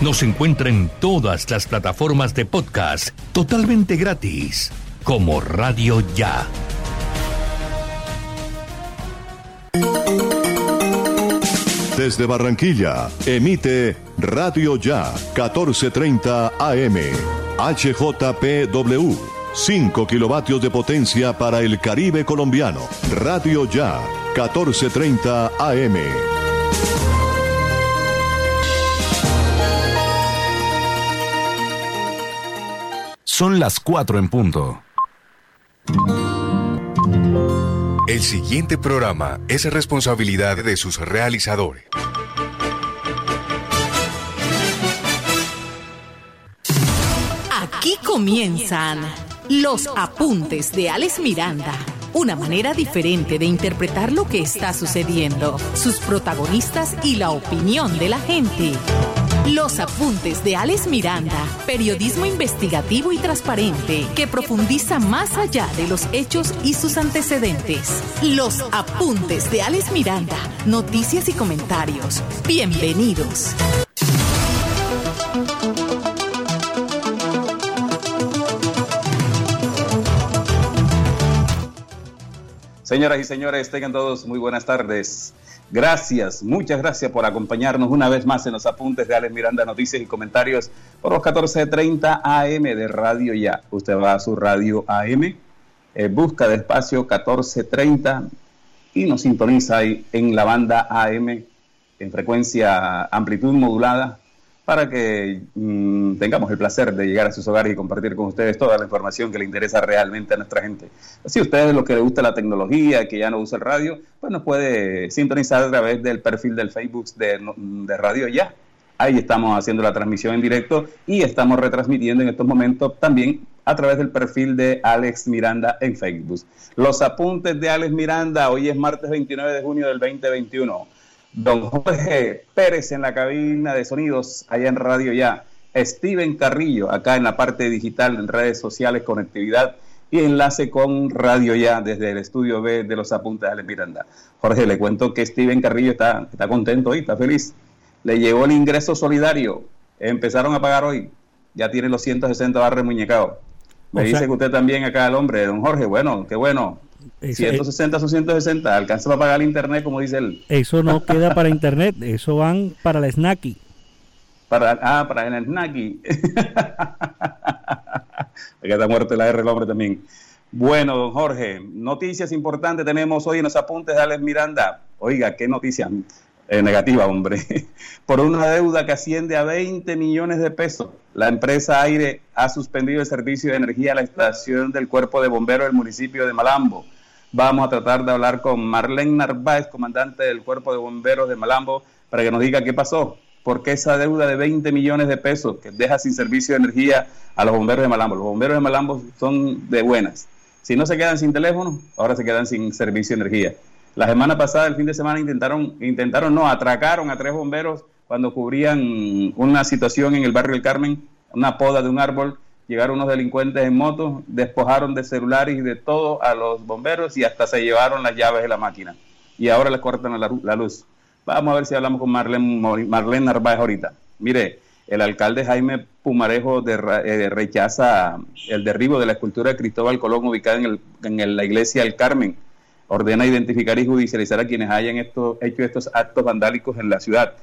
Nos encuentra en todas las plataformas de podcast totalmente gratis, como Radio Ya. Desde Barranquilla, emite Radio Ya 1430 AM, HJPW, 5 kilovatios de potencia para el Caribe colombiano. Radio Ya 1430 AM. Son las 4 en punto. El siguiente programa es responsabilidad de sus realizadores. Aquí comienzan los apuntes de Alex Miranda. Una manera diferente de interpretar lo que está sucediendo, sus protagonistas y la opinión de la gente. Los apuntes de Alex Miranda, periodismo investigativo y transparente que profundiza más allá de los hechos y sus antecedentes. Los apuntes de Alex Miranda, noticias y comentarios. Bienvenidos. Señoras y señores, tengan todos muy buenas tardes. Gracias, muchas gracias por acompañarnos una vez más en los apuntes de Alex Miranda, noticias y comentarios por los 14.30 AM de Radio Ya. Usted va a su radio AM, eh, busca de espacio 14.30 y nos sintoniza ahí en la banda AM en frecuencia amplitud modulada para que mm, tengamos el placer de llegar a sus hogares y compartir con ustedes toda la información que le interesa realmente a nuestra gente. Si a ustedes lo que les gusta la tecnología, que ya no usa el radio, pues nos puede sintonizar a través del perfil del Facebook de, de Radio Ya. Ahí estamos haciendo la transmisión en directo y estamos retransmitiendo en estos momentos también a través del perfil de Alex Miranda en Facebook. Los apuntes de Alex Miranda, hoy es martes 29 de junio del 2021 don Jorge Pérez en la cabina de sonidos, allá en Radio Ya, Steven Carrillo, acá en la parte digital, en redes sociales, conectividad y enlace con Radio Ya desde el estudio B de los apuntes de Miranda. Jorge, le cuento que Steven Carrillo está, está contento hoy, está feliz. Le llegó el ingreso solidario, empezaron a pagar hoy, ya tiene los 160 barres muñecados. Me dice que usted también acá el hombre, don Jorge, bueno, qué bueno, 160 o 160, alcanza para pagar el internet, como dice él. Eso no queda para internet, eso van para la snacky. Para, ah, para el snacky. Aquí está muerto la R el hombre también. Bueno, don Jorge, noticias importantes tenemos hoy en los apuntes de Alex Miranda. Oiga, qué noticia eh, negativa, hombre. Por una deuda que asciende a 20 millones de pesos, la empresa Aire ha suspendido el servicio de energía a la estación del Cuerpo de Bomberos del municipio de Malambo. Vamos a tratar de hablar con Marlene Narváez, comandante del Cuerpo de Bomberos de Malambo, para que nos diga qué pasó. ¿Por qué esa deuda de 20 millones de pesos que deja sin servicio de energía a los bomberos de Malambo? Los bomberos de Malambo son de buenas. Si no se quedan sin teléfono, ahora se quedan sin servicio de energía. La semana pasada, el fin de semana, intentaron, intentaron, no, atracaron a tres bomberos cuando cubrían una situación en el barrio del Carmen, una poda de un árbol llegaron unos delincuentes en moto, despojaron de celulares y de todo a los bomberos y hasta se llevaron las llaves de la máquina. Y ahora les cortan la, luz. Vamos a ver si hablamos con Marlene, Marlene Narváez ahorita. Mire, el alcalde Jaime Pumarejo eh, rechaza el derribo de la escultura de Cristóbal Colón ubicada en, en la iglesia del Carmen. Ordena identificar y judicializar a quienes hayan hecho estos actos vandálicos en la ciudad.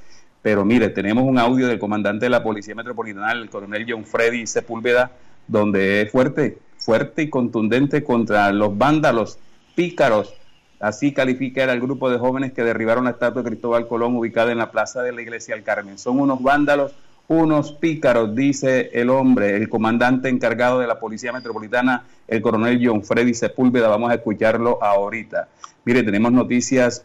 Pero mire, tenemos un audio del comandante de la Policía Metropolitana, el coronel John Freddy Sepúlveda, donde es fuerte, fuerte y contundente contra los vándalos, pícaros. Así califica el grupo de jóvenes que derribaron la estatua de Cristóbal Colón ubicada en la plaza de la Iglesia del Carmen. Son unos vándalos, unos pícaros, dice el hombre, el comandante encargado de la Policía Metropolitana, el coronel John Freddy Sepúlveda. Vamos a escucharlo ahorita. Mire, tenemos noticias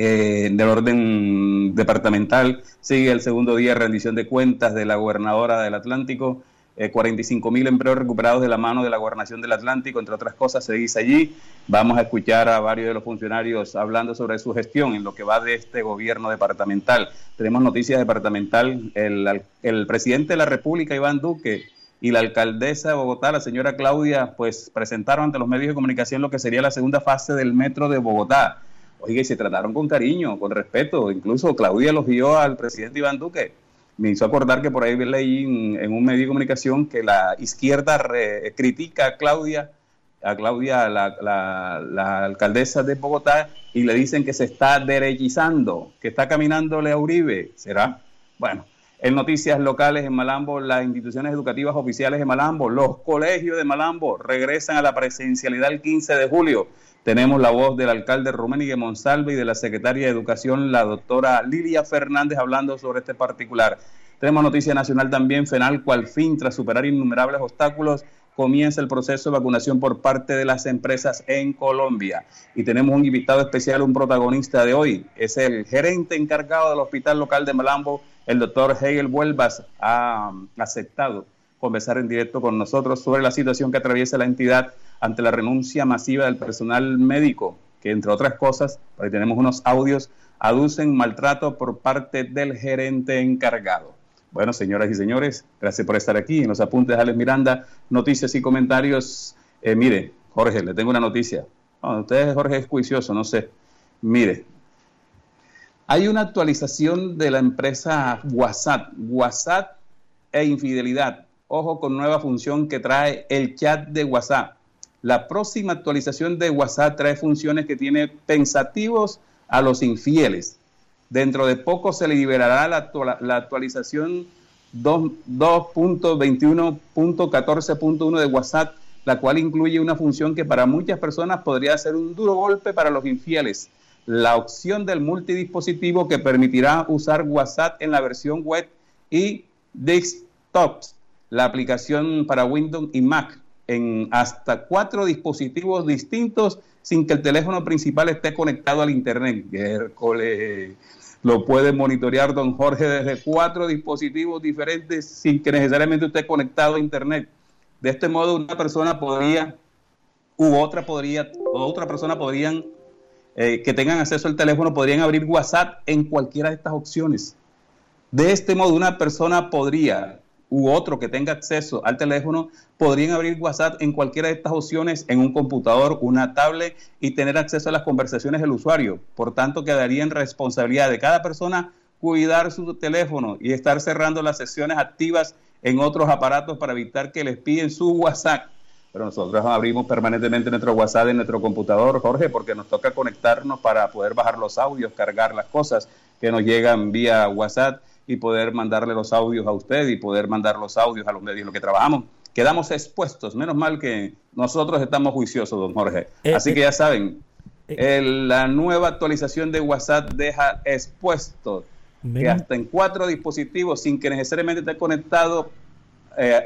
eh, del orden departamental. Sigue el segundo día rendición de cuentas de la gobernadora del Atlántico. 45 eh, mil empleos recuperados de la mano de la gobernación del Atlántico, entre otras cosas, se dice allí. Vamos a escuchar a varios de los funcionarios hablando sobre su gestión en lo que va de este gobierno departamental. Tenemos noticias departamental. El, el presidente de la República, Iván Duque, y la alcaldesa de Bogotá, la señora Claudia, pues presentaron ante los medios de comunicación lo que sería la segunda fase del metro de Bogotá. Oiga, y se trataron con cariño, con respeto. Incluso Claudia los al presidente Iván Duque. me hizo acordar que por ahí leí en, un medio de comunicación que la izquierda critica a Claudia, a Claudia, la, la, alcaldesa de Bogotá, y le dicen que se está derechizando, que está caminándole a Uribe. ¿Será? Bueno, en noticias locales en Malambo, las instituciones educativas oficiales de Malambo, los colegios de Malambo regresan a la presencialidad el 15 de julio. Tenemos la voz del alcalde Ruménigue Monsalve y de la secretaria de Educación, la doctora Lilia Fernández, hablando sobre este particular. Tenemos noticia nacional también, FENALCO al fin, tras superar innumerables obstáculos, comienza el proceso de vacunación por parte de las empresas en Colombia. Y tenemos un invitado especial, un protagonista de hoy, es el gerente encargado del Hospital Local de Malambo, el doctor Hegel Vuelvas, ha aceptado conversar en directo con nosotros sobre la situación que atraviesa la entidad ante la renuncia masiva del personal médico, que entre otras cosas, ahí tenemos unos audios, aducen maltrato por parte del gerente encargado. Bueno, señoras y señores, gracias por estar aquí en los apuntes de Alex Miranda, noticias y comentarios. Eh, mire, Jorge, le tengo una noticia. Ustedes, usted, Jorge, es juicioso, no sé. Mire, hay una actualización de la empresa WhatsApp, WhatsApp e infidelidad. Ojo con nueva función que trae el chat de WhatsApp. La próxima actualización de WhatsApp trae funciones que tiene pensativos a los infieles. Dentro de poco se liberará la, la actualización 2.21.14.1 de WhatsApp, la cual incluye una función que para muchas personas podría ser un duro golpe para los infieles. La opción del multidispositivo que permitirá usar WhatsApp en la versión web y desktops, la aplicación para Windows y Mac en hasta cuatro dispositivos distintos sin que el teléfono principal esté conectado al Internet. Lo puede monitorear don Jorge desde cuatro dispositivos diferentes sin que necesariamente esté conectado a Internet. De este modo, una persona podría, u otra podría, otra persona podrían, eh, que tengan acceso al teléfono, podrían abrir WhatsApp en cualquiera de estas opciones. De este modo, una persona podría u otro que tenga acceso al teléfono podrían abrir WhatsApp en cualquiera de estas opciones en un computador, una tablet y tener acceso a las conversaciones del usuario. Por tanto, quedaría en responsabilidad de cada persona cuidar su teléfono y estar cerrando las sesiones activas en otros aparatos para evitar que les piden su WhatsApp. Pero nosotros abrimos permanentemente nuestro WhatsApp en nuestro computador, Jorge, porque nos toca conectarnos para poder bajar los audios, cargar las cosas que nos llegan vía WhatsApp y poder mandarle los audios a usted y poder mandar los audios a los medios en los que trabajamos. Quedamos expuestos, menos mal que nosotros estamos juiciosos, don Jorge. Eh, Así que eh, ya saben, eh, la nueva actualización de WhatsApp deja expuesto que hasta en cuatro dispositivos, sin que necesariamente esté conectado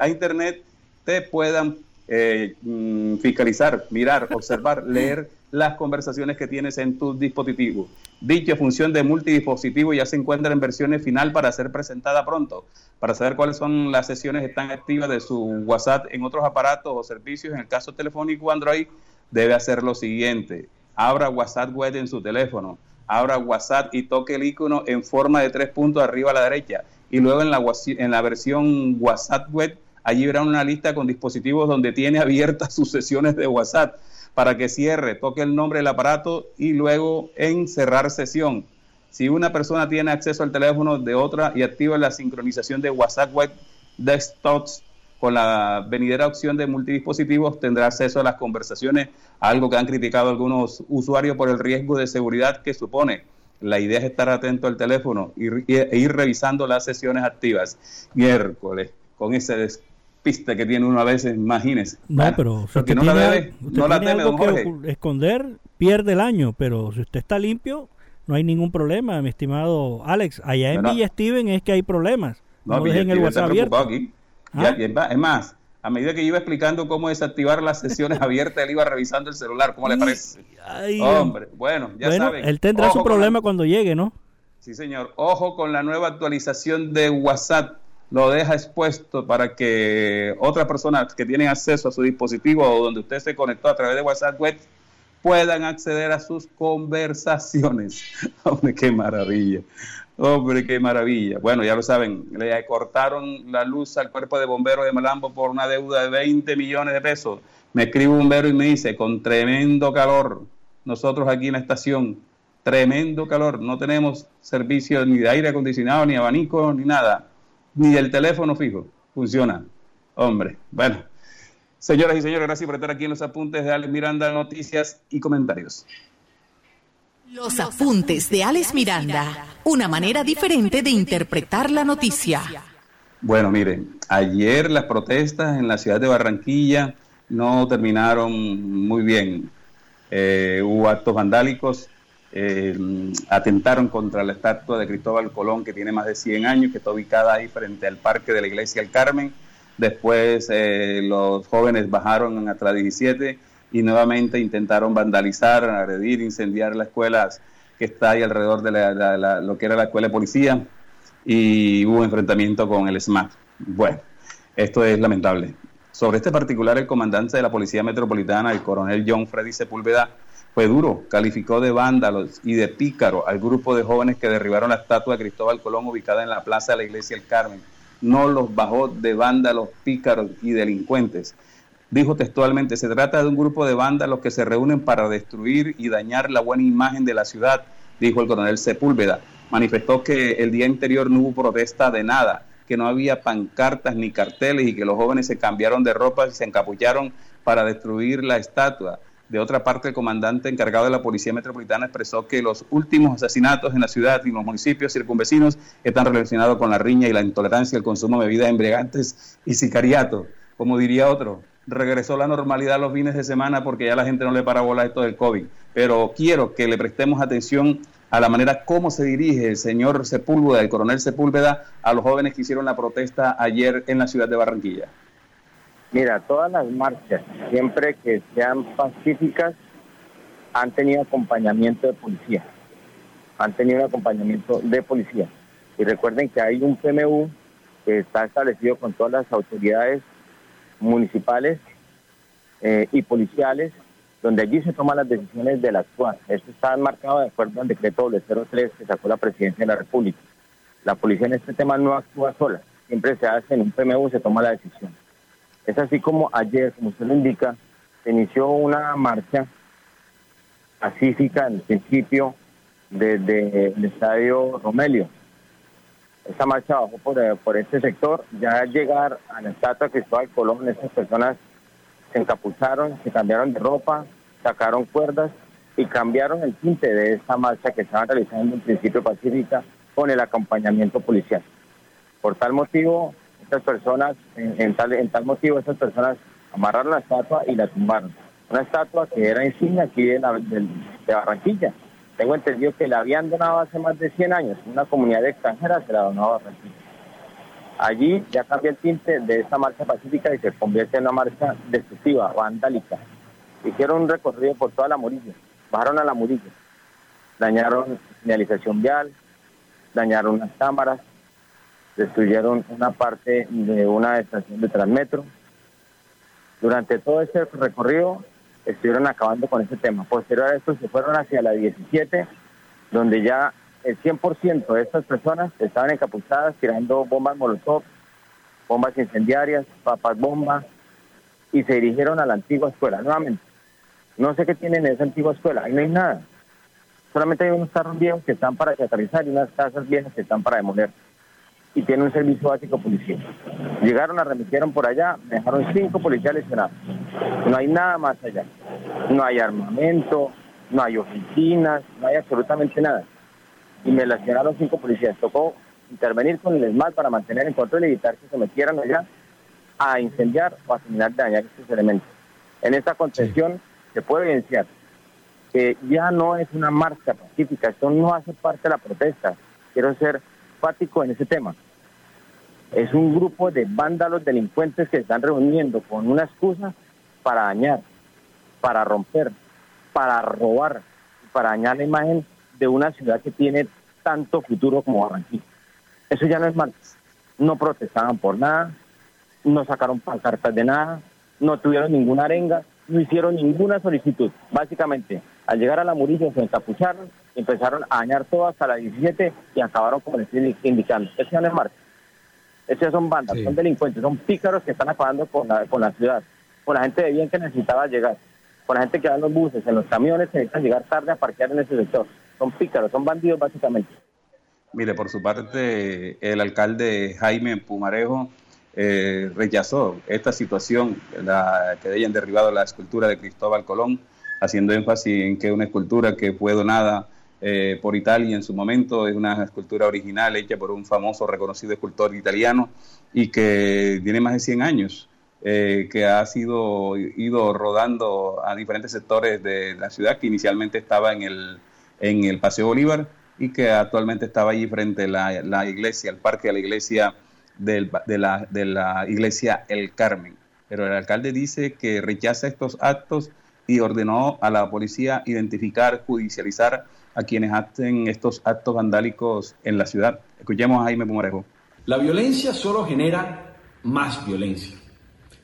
a Internet, te puedan mm, fiscalizar, mirar, observar, leer las conversaciones que tienes en tu dispositivo. Dicha función de multidispositivo ya se encuentra en versiones final para ser presentada pronto. Para saber cuáles son las sesiones que están activas de su WhatsApp en otros aparatos o servicios, en el caso telefónico Android, debe hacer lo siguiente. Abra WhatsApp web en su teléfono, abra WhatsApp y toque el icono en forma de tres puntos arriba a la derecha. Y luego en la, en la versión WhatsApp web, allí verá una lista con dispositivos donde tiene abiertas sus sesiones de WhatsApp para que cierre, toque el nombre del aparato y luego en cerrar sesión. Si una persona tiene acceso al teléfono de otra y activa la sincronización de WhatsApp Web Desktops con la venidera opción de multidispositivos, tendrá acceso a las conversaciones, algo que han criticado algunos usuarios por el riesgo de seguridad que supone. La idea es estar atento al teléfono e ir revisando las sesiones activas. Miércoles, con ese pista que tiene uno a veces, imagínese. No, pero si usted no la debe, no la don Jorge. esconder, pierde el año, pero si usted está limpio, no hay ningún problema, mi estimado Alex. Allá en Villa Steven es que hay problemas. No, no dejen el WhatsApp abierto. Aquí. ¿Ah? es más, a medida que yo iba explicando cómo desactivar las sesiones abiertas, él iba revisando el celular. ¿Cómo le parece? Hombre, bueno, ya bueno, saben. Él tendrá su problema cuando llegue, ¿no? Sí, señor. Ojo con la nueva actualización de WhatsApp lo deja expuesto para que otras personas que tienen acceso a su dispositivo o donde usted se conectó a través de WhatsApp web puedan acceder a sus conversaciones. Hombre, qué maravilla. Hombre, qué maravilla. Bueno, ya lo saben, le cortaron la luz al cuerpo de bomberos de Malambo por una deuda de 20 millones de pesos. Me escribe un bombero y me dice, con tremendo calor, nosotros aquí en la estación, tremendo calor, no tenemos servicio ni de aire acondicionado, ni abanico, ni nada ni el teléfono fijo funciona. Hombre, bueno. Señoras y señores, gracias por estar aquí en los apuntes de Alex Miranda, noticias y comentarios. Los apuntes de Alex Miranda, una manera diferente de interpretar la noticia. Bueno, miren, ayer las protestas en la ciudad de Barranquilla no terminaron muy bien. Eh, hubo actos vandálicos, eh, atentaron contra la estatua de Cristóbal Colón, que tiene más de 100 años, que está ubicada ahí frente al parque de la iglesia del Carmen. Después eh, los jóvenes bajaron hasta la 17 y nuevamente intentaron vandalizar, agredir, incendiar las escuelas que está ahí alrededor de lo que era la escuela de policía y hubo enfrentamiento con el SMAT. Bueno, esto es lamentable. Sobre este particular, el comandante de la Policía Metropolitana, el coronel John Freddy Sepúlveda, fue duro, calificó de vándalos y de pícaro al grupo de jóvenes que derribaron la estatua de Cristóbal Colón ubicada en la plaza de la iglesia del Carmen. No los bajó de vándalos, pícaros y delincuentes. Dijo textualmente, se trata de un grupo de vándalos que se reúnen para destruir y dañar la buena imagen de la ciudad, dijo el coronel Sepúlveda manifestó que el día anterior no hubo protesta de nada, que no había pancartas ni carteles y que los jóvenes se cambiaron de ropa y se encapullaron para destruir la estatua. De otra parte, el comandante encargado de la Policía Metropolitana expresó que los últimos asesinatos en la ciudad y los municipios circunvecinos están relacionados con la riña y la intolerancia al consumo de bebidas embriagantes y sicariato. Como diría otro, regresó la normalidad los fines de semana porque ya la gente no le para bola esto del COVID. Pero quiero que le prestemos atención a la manera como se dirige el señor Sepúlveda, el coronel Sepúlveda, a los jóvenes que hicieron la protesta ayer en la ciudad de Barranquilla? Mira, todas las marchas, siempre que sean pacíficas, han tenido acompañamiento de policía. Han tenido un acompañamiento de policía. Y recuerden que hay un PMU que está establecido con todas las autoridades municipales eh, y policiales donde allí se toman las decisiones del actual. Esto está marcado de acuerdo al decreto 03 que sacó la presidencia de la República. La policía en este tema no actúa sola, siempre se hace en un PMU, se toma la decisión. Es así como ayer, como usted lo indica, se inició una marcha pacífica en principio desde el estadio Romelio. Esta marcha bajó por, por este sector, ya al llegar a la estatua Cristóbal Colón, esas personas se encapucharon, se cambiaron de ropa, sacaron cuerdas y cambiaron el tinte de esta marcha que estaban realizando en principio pacífica con el acompañamiento policial. Por tal motivo, estas personas, en, tal, motivo, estas personas amarraron la estatua y la tumbaron. Una estatua que era insignia aquí de, Barranquilla. Tengo entendido que la habían donado hace más de 100 años. Una comunidad extranjera se la donó a Barranquilla. Allí ya cambia el tinte de esta marcha pacífica y se convierte en una marcha destructiva, vandálica. Hicieron un recorrido por toda la Murilla, bajaron a la Murilla, dañaron señalización vial, dañaron unas cámaras, destruyeron una parte de una estación de Transmetro. Durante todo ese recorrido estuvieron acabando con ese tema. Posterior a esto se fueron hacia la 17, donde ya el 100% de estas personas estaban encapuchadas tirando bombas molotov, bombas incendiarias, papas bombas, y se dirigieron a la antigua escuela nuevamente. No sé qué tienen en esa antigua escuela, ahí no hay nada. Solamente hay unos carros viejos que están para aterrizar y unas casas viejas que están para demoler. Y tiene un servicio básico policial. Llegaron, a remitieron por allá, dejaron cinco policías lesionados. No hay nada más allá. No hay armamento, no hay oficinas, no hay absolutamente nada y me lesionaron cinco policías. Tocó intervenir con el ESMAD para mantener el control y evitar que se metieran allá a incendiar o a de dañar estos elementos. En esta contención se puede evidenciar que ya no es una marcha pacífica, esto no hace parte de la protesta. Quiero ser fático en ese tema. Es un grupo de vándalos delincuentes que están reuniendo con una excusa para dañar, para romper, para robar, para dañar la imagen de una ciudad que tiene tanto futuro como Barranquilla. Eso ya no es mal. No protestaban por nada, no sacaron pancartas de nada, no tuvieron ninguna arenga, no hicieron ninguna solicitud. Básicamente, al llegar a la Murillo se encapucharon, empezaron a dañar todo hasta la 17 y acabaron como les estoy indicando. Eso ya no es. Esos son bandas, son delincuentes, son pícaros que están acabando con la, con la ciudad, con la gente de bien que necesitaba llegar, con la gente que va en los buses, en los camiones que necesitan llegar tarde a parquear en ese sector son pícaros, son bandidos básicamente. Mire, por su parte, el alcalde Jaime Pumarejo eh, rechazó esta situación, la, que hayan derribado la escultura de Cristóbal Colón, haciendo énfasis en que una escultura que fue donada eh, por Italia en su momento, es una escultura original hecha por un famoso reconocido escultor italiano y que tiene más de 100 años. Eh, que ha sido ido rodando a diferentes sectores de la ciudad, que inicialmente estaba en el, en el Paseo Bolívar y que actualmente estaba allí frente a la, la iglesia, el parque de la iglesia de, la, de la iglesia El Carmen. Pero el alcalde dice que rechaza estos actos y ordenó a la policía identificar, judicializar a quienes hacen estos actos vandálicos en la ciudad. Escuchemos a Jaime Pumarejo. La violencia solo genera más violencia.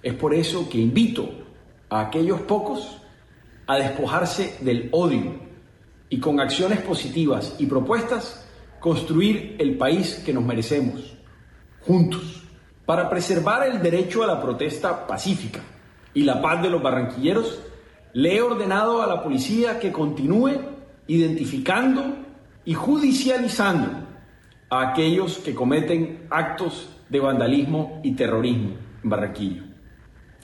Es por eso que invito a aquellos pocos a despojarse del odio y con acciones positivas y propuestas construir el país que nos merecemos, juntos, para preservar el derecho a la protesta pacífica y la paz de los barranquilleros, le he ordenado a la policía que continúe identificando y judicializando a aquellos que cometen actos de vandalismo y terrorismo en Barranquilla.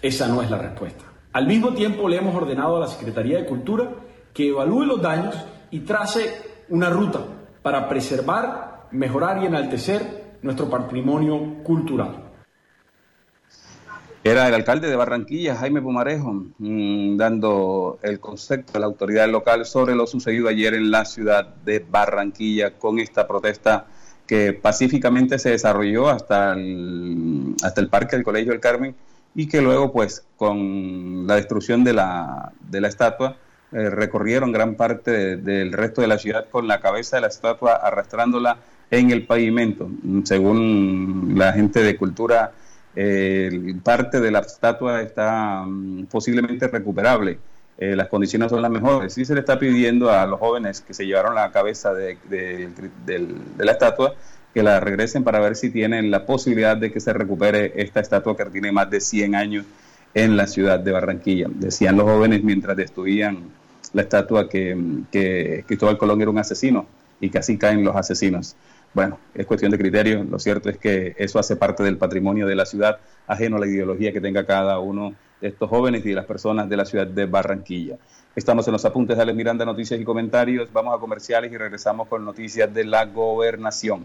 Esa no es la respuesta. Al mismo tiempo le hemos ordenado a la Secretaría de Cultura que evalúe los daños y trace una ruta para preservar, mejorar y enaltecer nuestro patrimonio cultural. Era el alcalde de Barranquilla, Jaime Pumarejo, mm, dando el concepto de la autoridad local sobre lo sucedido ayer en la ciudad de Barranquilla con esta protesta que pacíficamente se desarrolló hasta el, hasta el parque del Colegio del Carmen y que luego, pues, con la destrucción de la, de la estatua, eh, recorrieron gran parte del resto de la ciudad con la cabeza de la estatua arrastrándola en el pavimento. Según la gente de cultura eh, parte de la estatua está mm, posiblemente recuperable. Eh, las condiciones son las mejores. Sí se le está pidiendo a los jóvenes que se llevaron la cabeza de, la estatua que la regresen para ver si tienen la posibilidad de que se recupere esta estatua que tiene más de 100 años en la ciudad de Barranquilla. Decían los jóvenes mientras destruían la estatua que, que Cristóbal Colón era un asesino y que así caen los asesinos. Bueno, es cuestión de criterio. Lo cierto es que eso hace parte del patrimonio de la ciudad, ajeno a la ideología que tenga cada uno de estos jóvenes y de las personas de la ciudad de Barranquilla. Estamos en los apuntes de Alex Miranda, noticias y comentarios. Vamos a comerciales y regresamos con noticias de la gobernación.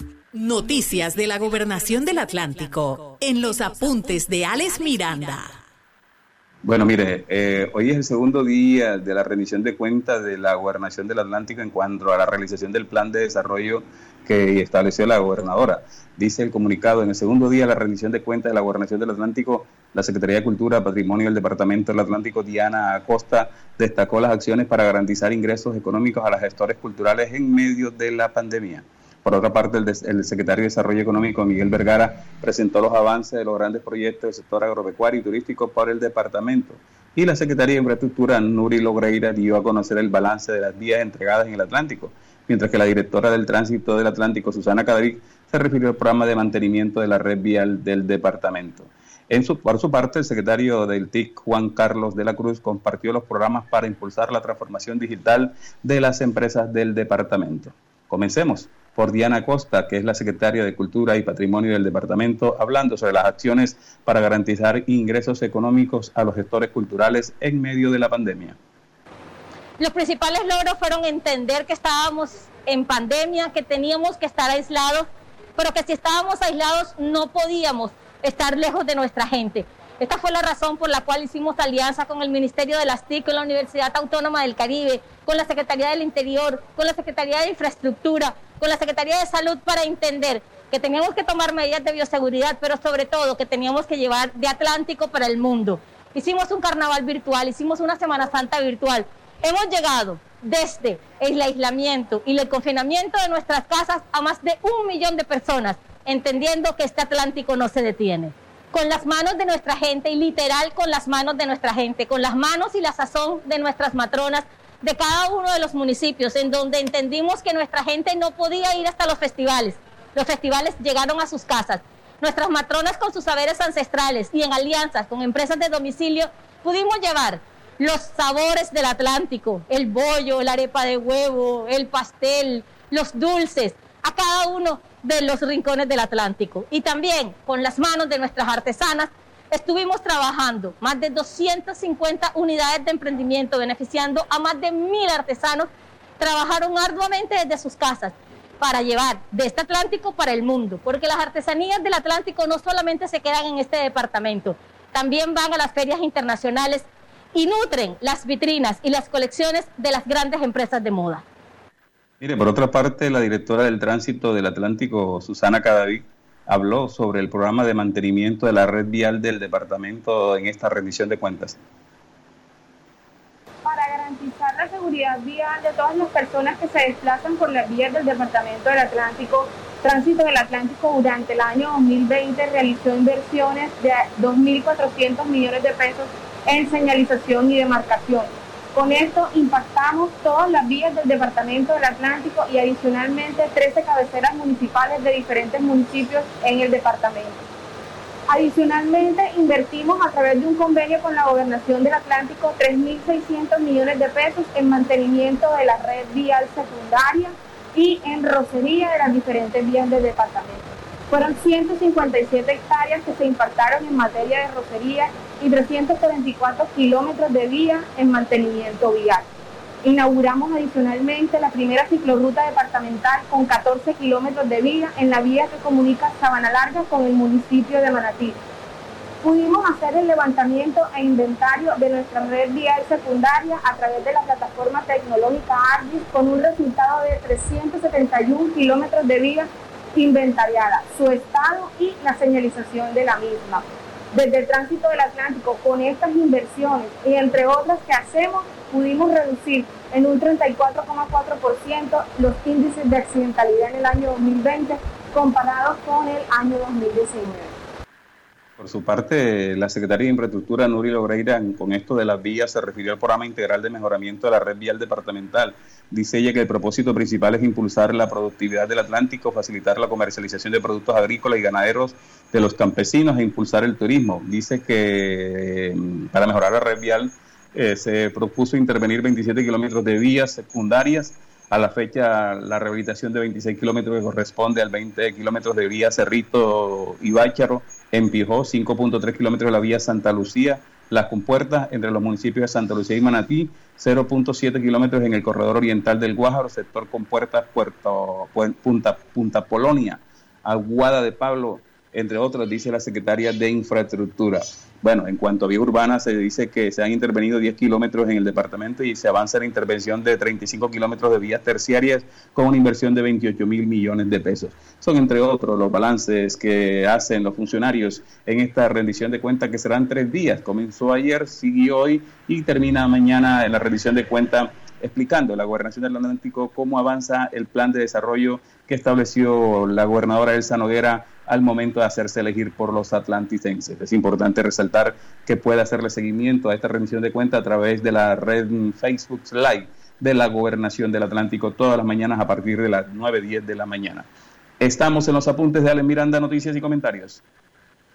Noticias de la Gobernación del Atlántico en los apuntes de Alex Miranda. Bueno, mire, eh, hoy es el segundo día de la rendición de cuentas de la Gobernación del Atlántico en cuanto a la realización del plan de desarrollo que estableció la gobernadora. Dice el comunicado, en el segundo día de la rendición de cuentas de la Gobernación del Atlántico, la Secretaría de Cultura, Patrimonio del Departamento del Atlántico, Diana Acosta, destacó las acciones para garantizar ingresos económicos a las gestores culturales en medio de la pandemia. Por otra parte, el, secretario de Desarrollo Económico, Miguel Vergara, presentó los avances de los grandes proyectos del sector agropecuario y turístico para el departamento. Y la Secretaría de Infraestructura, Nuri Logreira, dio a conocer el balance de las vías entregadas en el Atlántico, mientras que la directora del Tránsito del Atlántico, Susana Cadavid, se refirió al programa de mantenimiento de la red vial del departamento. En su, por su parte, el secretario del TIC, Juan Carlos de la Cruz, compartió los programas para impulsar la transformación digital de las empresas del departamento. Comencemos por Diana Costa, que es la secretaria de Cultura y Patrimonio del departamento, hablando sobre las acciones para garantizar ingresos económicos a los gestores culturales en medio de la pandemia. Los principales logros fueron entender que estábamos en pandemia, que teníamos que estar aislados, pero que si estábamos aislados no podíamos estar lejos de nuestra gente. Esta fue la razón por la cual hicimos alianza con el Ministerio de las TIC, con la Universidad Autónoma del Caribe, con la Secretaría del Interior, con la Secretaría de Infraestructura, con la Secretaría de Salud para entender que teníamos que tomar medidas de bioseguridad, pero sobre todo que teníamos que llevar de Atlántico para el mundo. Hicimos un carnaval virtual, hicimos una Semana Santa virtual. Hemos llegado desde el aislamiento y el confinamiento de nuestras casas a más de un millón de personas, entendiendo que este Atlántico no se detiene con las manos de nuestra gente y literal con las manos de nuestra gente, con las manos y la sazón de nuestras matronas de cada uno de los municipios, en donde entendimos que nuestra gente no podía ir hasta los festivales. Los festivales llegaron a sus casas. Nuestras matronas con sus saberes ancestrales y en alianzas con empresas de domicilio pudimos llevar los sabores del Atlántico, el bollo, la arepa de huevo, el pastel, los dulces, a cada uno de los rincones del Atlántico. Y también con las manos de nuestras artesanas estuvimos trabajando más de 250 unidades de emprendimiento, beneficiando a más de mil artesanos. Trabajaron arduamente desde sus casas para llevar de este Atlántico para el mundo, porque las artesanías del Atlántico no solamente se quedan en este departamento, también van a las ferias internacionales y nutren las vitrinas y las colecciones de las grandes empresas de moda. Mire, por otra parte, la directora del tránsito del Atlántico, Susana Cadaví, habló sobre el programa de mantenimiento de la red vial del departamento en esta rendición de cuentas. Para garantizar la seguridad vial de todas las personas que se desplazan por las vías del departamento del Atlántico, Tránsito del Atlántico durante el año 2020 realizó inversiones de 2.400 millones de pesos en señalización y demarcación con esto impactamos todas las vías del Departamento del Atlántico y adicionalmente 13 cabeceras municipales de diferentes municipios en el departamento. Adicionalmente, invertimos a través de un convenio con la Gobernación del Atlántico 3.600 millones de pesos en mantenimiento de la red vial secundaria y en rocería de las diferentes vías del departamento. Fueron 157 hectáreas que se impactaron en materia de rocería y 344 kilómetros de vía en mantenimiento vial. Inauguramos adicionalmente la primera ciclorruta departamental con 14 kilómetros de vía en la vía que comunica Sabana Larga con el municipio de Manatí. Pudimos hacer el levantamiento e inventario de nuestra red vial secundaria a través de la plataforma tecnológica ARGIS con un resultado de 371 kilómetros de vía inventariada, su estado y la señalización de la misma. Desde el tránsito del Atlántico, con estas inversiones y entre otras que hacemos, pudimos reducir en un 34,4% los índices de accidentalidad en el año 2020 comparados con el año 2019. Por su parte, la Secretaría de Infraestructura, Nuri Logreira, con esto de las vías, se refirió al programa integral de mejoramiento de la red vial departamental. Dice ella que el propósito principal es impulsar la productividad del Atlántico, facilitar la comercialización de productos agrícolas y ganaderos de los campesinos e impulsar el turismo. Dice que mm, para mejorar la red vial eh, se propuso intervenir 27 kilómetros de vías secundarias a la fecha, la rehabilitación de 26 kilómetros que corresponde al 20 kilómetros de vía Cerrito y Bácharo empijó 5.3 kilómetros de la vía Santa Lucía, las compuertas entre los municipios de Santa Lucía y Manatí, 0.7 kilómetros en el corredor oriental del Guájaro, sector compuertas Puerto, Punta, Punta Polonia, Aguada de Pablo, entre otros, dice la secretaria de Infraestructura. Bueno, en cuanto a vía urbana, se dice que se han intervenido 10 kilómetros en el departamento y se avanza la intervención de 35 kilómetros de vías terciarias con una inversión de 28 mil millones de pesos. Son, entre otros, los balances que hacen los funcionarios en esta rendición de cuentas que serán tres días. Comenzó ayer, sigue hoy y termina mañana en la rendición de cuentas explicando la Gobernación del Atlántico cómo avanza el plan de desarrollo que estableció la gobernadora Elsa Noguera al momento de hacerse elegir por los atlanticenses. Es importante resaltar que puede hacerle seguimiento a esta rendición de cuentas a través de la red Facebook Live de la Gobernación del Atlántico todas las mañanas a partir de las 9.10 de la mañana. Estamos en los apuntes de Allen Miranda, noticias y comentarios.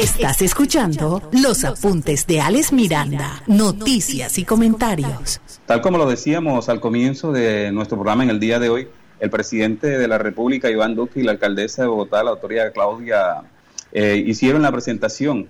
Estás escuchando los apuntes de Alex Miranda, noticias y comentarios. Tal como lo decíamos al comienzo de nuestro programa en el día de hoy, el presidente de la República, Iván Duque, y la alcaldesa de Bogotá, la autoridad Claudia, eh, hicieron la presentación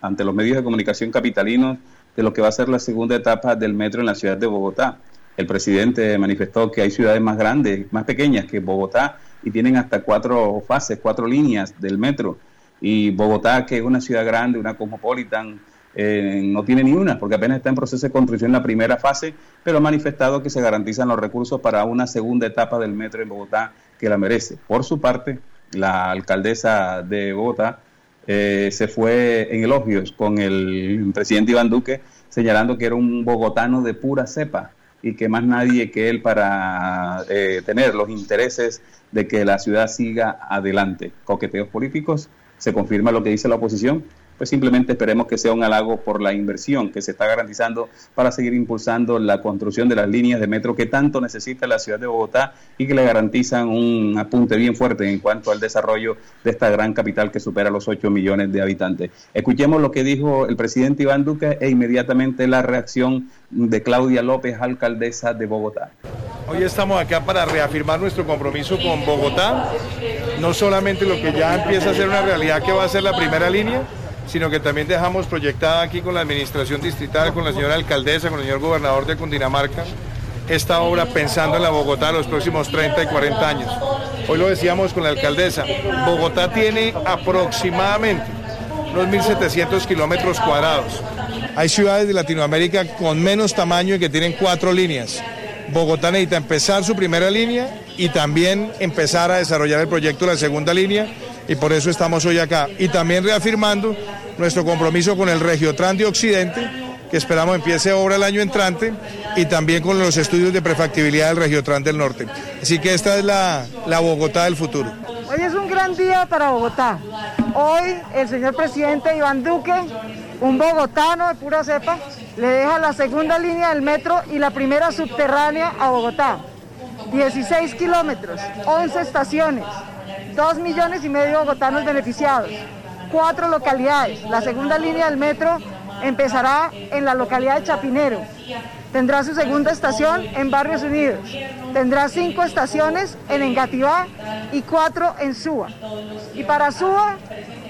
ante los medios de comunicación capitalinos de lo que va a ser la segunda etapa del metro en la ciudad de Bogotá. El presidente manifestó que hay ciudades más grandes, más pequeñas que Bogotá y tienen hasta cuatro fases, cuatro líneas del metro y Bogotá, que es una ciudad grande, una cosmopolitan, eh, no tiene ni una, porque apenas está en proceso de construcción en la primera fase, pero ha manifestado que se garantizan los recursos para una segunda etapa del metro en Bogotá que la merece. Por su parte, la alcaldesa de Bogotá eh, se fue en elogios con el presidente Iván Duque, señalando que era un bogotano de pura cepa y que más nadie que él para eh, tener los intereses de que la ciudad siga adelante. Coqueteos políticos se confirma lo que dice la oposición, pues simplemente esperemos que sea un halago por la inversión que se está garantizando para seguir impulsando la construcción de las líneas de metro que tanto necesita la ciudad de Bogotá y que le garantizan un apunte bien fuerte en cuanto al desarrollo de esta gran capital que supera los 8 millones de habitantes. Escuchemos lo que dijo el presidente Iván Duque e inmediatamente la reacción de Claudia López, alcaldesa de Bogotá. Hoy estamos acá para reafirmar nuestro compromiso con Bogotá, no solamente lo que ya empieza a ser una realidad que va a ser la primera línea, sino que también dejamos proyectada aquí con la administración distrital, con la señora alcaldesa, con el señor gobernador de Cundinamarca, esta obra pensando en la Bogotá los próximos 30 y 40 años. Hoy lo decíamos con la alcaldesa, Bogotá tiene aproximadamente unos 1.700 kilómetros cuadrados. Hay ciudades de Latinoamérica con menos tamaño y que tienen cuatro líneas. Bogotá necesita empezar su primera línea y también empezar a desarrollar el proyecto de la segunda línea y por eso estamos hoy acá. Y también reafirmando nuestro compromiso con el Regiotran de Occidente, que esperamos empiece obra el año entrante, y también con los estudios de prefactibilidad del Regiotran del Norte. Así que esta es la, la Bogotá del futuro. Hoy es un gran día para Bogotá. Hoy el señor presidente Iván Duque, un bogotano de pura cepa, le deja la segunda línea del metro y la primera subterránea a Bogotá. 16 kilómetros, 11 estaciones, 2 millones y medio de bogotanos beneficiados, cuatro localidades. La segunda línea del metro empezará en la localidad de Chapinero. Tendrá su segunda estación en Barrios Unidos. Tendrá cinco estaciones en Engativá y cuatro en Suba. Y para Suba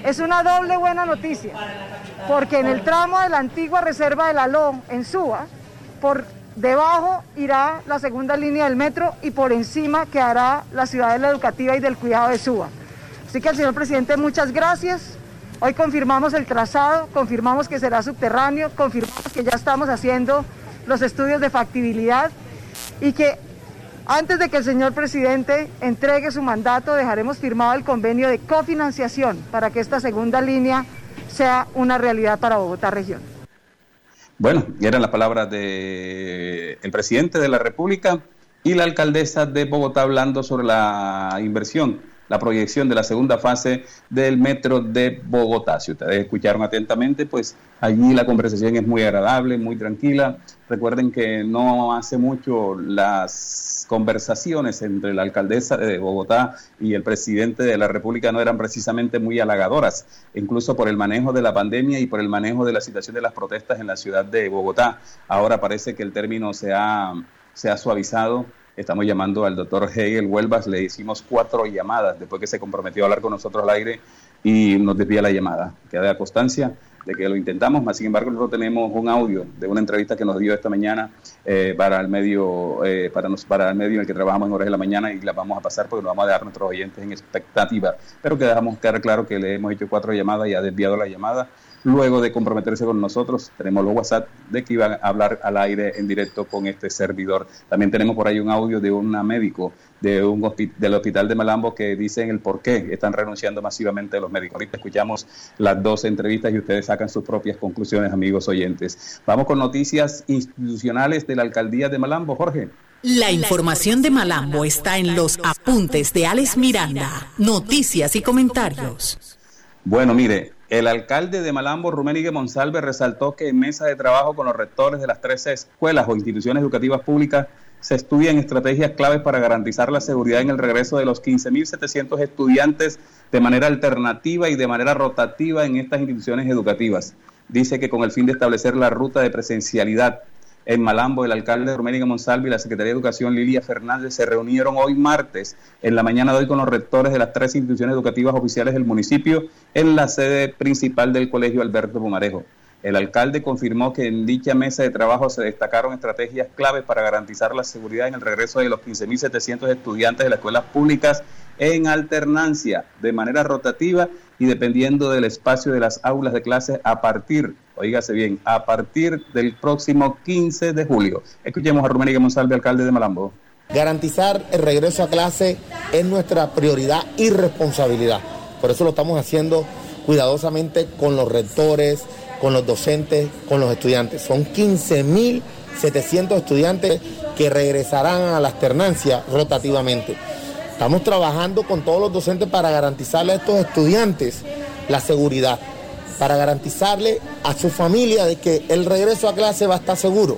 es una doble buena noticia, porque en el tramo de la antigua reserva de la LO en Suba, por debajo irá la segunda línea del metro y por encima quedará la ciudad de la educativa y del cuidado de Suba. Así que al señor presidente, muchas gracias. Hoy confirmamos el trazado, confirmamos que será subterráneo, confirmamos que ya estamos haciendo los estudios de factibilidad y que antes de que el señor presidente entregue su mandato dejaremos firmado el convenio de cofinanciación para que esta segunda línea sea una realidad para Bogotá región. Bueno, eran las palabras del el presidente de la República y la alcaldesa de Bogotá hablando sobre la inversión la proyección de la segunda fase del metro de Bogotá. Si ustedes escucharon atentamente, pues allí la conversación es muy agradable, muy tranquila. Recuerden que no hace mucho las conversaciones entre la alcaldesa de Bogotá y el presidente de la República no eran precisamente muy halagadoras, incluso por el manejo de la pandemia y por el manejo de la situación de las protestas en la ciudad de Bogotá. Ahora parece que el término se ha, se ha suavizado Estamos llamando al doctor Hegel Huelvas, le hicimos cuatro llamadas después que se comprometió a hablar con nosotros al aire y nos desvía la llamada. Queda constancia de que lo intentamos, más sin embargo nosotros tenemos un audio de una entrevista que nos dio esta mañana eh, para el medio eh, para, nos, para el medio en el que trabajamos en horas de la mañana y la vamos a pasar porque nos vamos a dejar a nuestros oyentes en expectativa, pero que dejamos quedar claro que le hemos hecho cuatro llamadas y ha desviado la llamada luego de comprometerse con nosotros. Tenemos los WhatsApp de que iban a hablar al aire en directo con este servidor. También tenemos por ahí un audio de un médico de un del hospital de Malambo que dicen el por qué están renunciando masivamente los médicos. Ahorita escuchamos las dos entrevistas y ustedes sacan sus propias conclusiones, amigos oyentes. Vamos con noticias institucionales de la alcaldía de Malambo, Jorge. La información de Malambo está en los apuntes de Alex Miranda, noticias y comentarios. Bueno, mire, el alcalde de Malambo, Ruménigue Monsalve, resaltó que en mesa de trabajo con los rectores de las 13 escuelas o instituciones educativas públicas se estudian estrategias claves para garantizar la seguridad en el regreso de los 15.700 estudiantes de manera alternativa y de manera rotativa en estas instituciones educativas. Dice que con el fin de establecer la ruta de presencialidad en Malambo, el alcalde Roménica Monsalvi y la Secretaría de Educación Lilia Fernández se reunieron hoy martes en la mañana de hoy con los rectores de las tres instituciones educativas oficiales del municipio en la sede principal del Colegio Alberto Pumarejo. El alcalde confirmó que en dicha mesa de trabajo se destacaron estrategias claves para garantizar la seguridad en el regreso de los 15.700 estudiantes de las escuelas públicas en alternancia, de manera rotativa y dependiendo del espacio de las aulas de clases a partir, oígase bien, a partir del próximo 15 de julio. Escuchemos a Rumén Monsalve, alcalde de Malambo. Garantizar el regreso a clase es nuestra prioridad y responsabilidad. Por eso lo estamos haciendo cuidadosamente con los rectores, con los docentes, con los estudiantes. Son 15.700 estudiantes que regresarán a la alternancia rotativamente. Estamos trabajando con todos los docentes para garantizarle a estos estudiantes la seguridad, para garantizarle a su familia de que el regreso a clase va a estar seguro.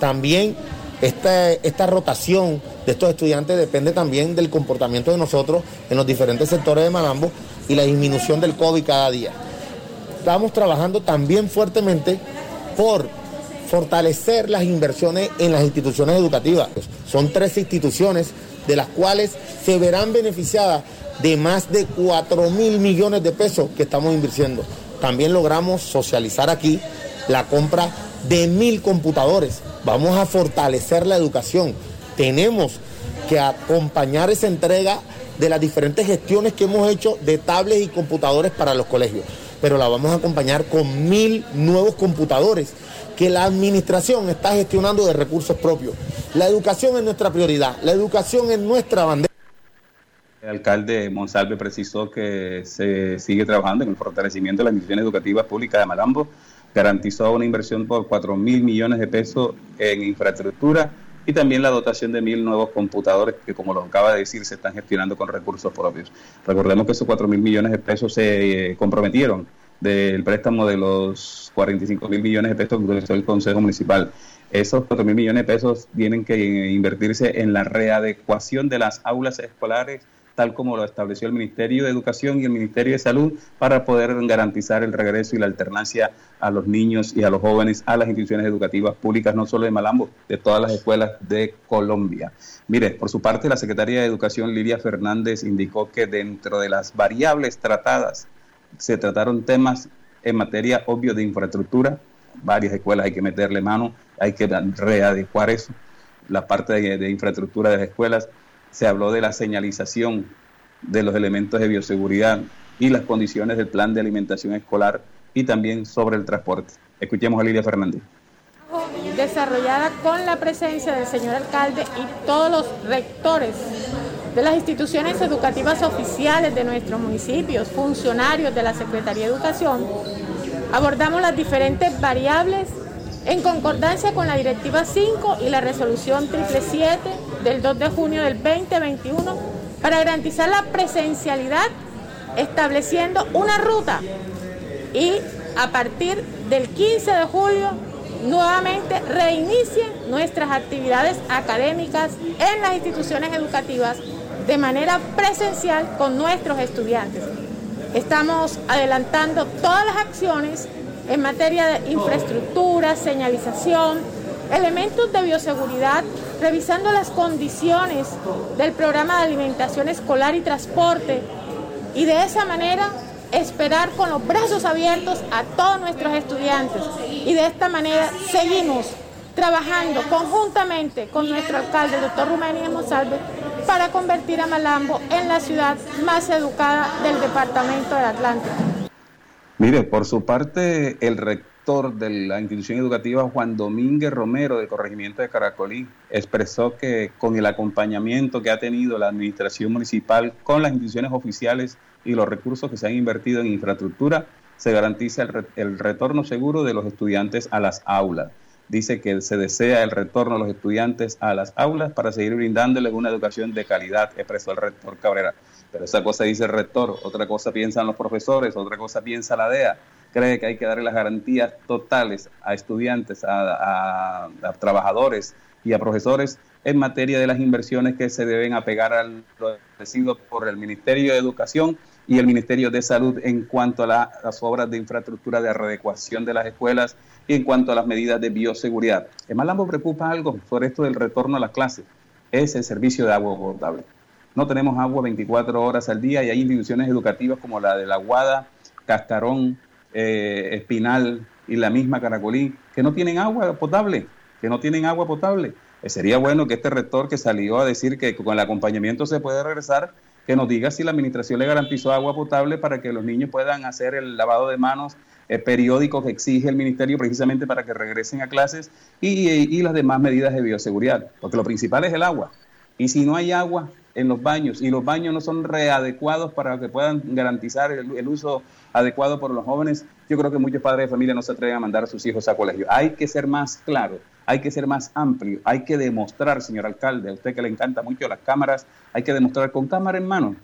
También esta, esta rotación de estos estudiantes depende también del comportamiento de nosotros en los diferentes sectores de Malambo y la disminución del COVID cada día estamos trabajando también fuertemente por fortalecer las inversiones en las instituciones educativas. Son tres instituciones de las cuales se verán beneficiadas de más de 4 mil millones de pesos que estamos invirtiendo. También logramos socializar aquí la compra de mil computadores. Vamos a fortalecer la educación. Tenemos que acompañar esa entrega de las diferentes gestiones que hemos hecho de tablets y computadores para los colegios pero la vamos a acompañar con mil nuevos computadores que la administración está gestionando de recursos propios. La educación es nuestra prioridad, la educación es nuestra bandera. El alcalde Monsalve precisó que se sigue trabajando en el fortalecimiento de las instituciones educativas públicas de Malambo, garantizó una inversión por 4 mil millones de pesos en infraestructura y también la dotación de mil nuevos computadores que, como lo acaba de decir, se están gestionando con recursos propios. Recordemos que esos cuatro mil millones de pesos se eh, comprometieron del préstamo de los 45 mil millones de pesos que utilizó el Consejo Municipal. Esos 4 mil millones de pesos tienen que invertirse en la readecuación de las aulas escolares tal como lo estableció el Ministerio de Educación y el Ministerio de Salud para poder garantizar el regreso y la alternancia a los niños y a los jóvenes a las instituciones educativas públicas, no solo de Malambo, de todas las escuelas de Colombia. Mire, por su parte, la Secretaría de Educación, Lidia Fernández, indicó que dentro de las variables tratadas se trataron temas en materia obvio de infraestructura, varias escuelas hay que meterle mano, hay que readecuar eso, la parte de infraestructura de las escuelas, se habló de la señalización de los elementos de bioseguridad y las condiciones del plan de alimentación escolar y también sobre el transporte. Escuchemos a Lidia Fernández. Desarrollada con la presencia del señor alcalde y todos los rectores de las instituciones educativas oficiales de nuestros municipios, funcionarios de la Secretaría de Educación, abordamos las diferentes variables en concordancia con la Directiva 5 y la Resolución 777 del 2 de junio del 2021 para garantizar la presencialidad estableciendo una ruta y a partir del 15 de julio nuevamente reinicien nuestras actividades académicas en las instituciones educativas de manera presencial con nuestros estudiantes. Estamos adelantando todas las acciones en materia de infraestructura, señalización, elementos de bioseguridad, revisando las condiciones del programa de alimentación escolar y transporte y de esa manera esperar con los brazos abiertos a todos nuestros estudiantes y de esta manera seguimos trabajando conjuntamente con nuestro alcalde, el doctor Rumeni Monsalve, para convertir a Malambo en la ciudad más educada del departamento del Atlántico. Mire, por su parte, el rector de la institución educativa, Juan Domínguez Romero, del corregimiento de Caracolí, expresó que con el acompañamiento que ha tenido la administración municipal con las instituciones oficiales y los recursos que se han invertido en infraestructura, se garantiza el, retorno seguro de los estudiantes a las aulas. Dice que se desea el retorno de los estudiantes a las aulas para seguir brindándoles una educación de calidad, expresó el rector Cabrera. Pero esa cosa dice el rector, otra cosa piensan los profesores, otra cosa piensa la DEA. Cree que hay que darle las garantías totales a estudiantes, a, trabajadores y a profesores en materia de las inversiones que se deben apegar a lo establecido por el Ministerio de Educación y el Ministerio de Salud en cuanto a las obras de infraestructura de readecuación de las escuelas y en cuanto a las medidas de bioseguridad. En Malambo preocupa algo sobre esto del retorno a las clases, es el servicio de agua potable. No tenemos agua 24 horas al día y hay instituciones educativas como la de La Guada, Castarón, eh, Espinal y la misma Caracolí que no tienen agua potable, que no tienen agua potable. Eh, sería bueno que este rector que salió a decir que con el acompañamiento se puede regresar, que nos diga si la administración le garantizó agua potable para que los niños puedan hacer el lavado de manos eh, periódico que exige el ministerio precisamente para que regresen a clases y, y, las demás medidas de bioseguridad, porque lo principal es el agua. Y si no hay agua en los baños. Y los baños no son readecuados para que puedan garantizar el, uso adecuado por los jóvenes, yo creo que muchos padres de familia no se atreven a mandar a sus hijos a colegio. Hay que ser más claro hay que ser más amplio, hay que demostrar, señor alcalde, a usted que le encanta mucho las cámaras, hay que demostrar con cámara en mano,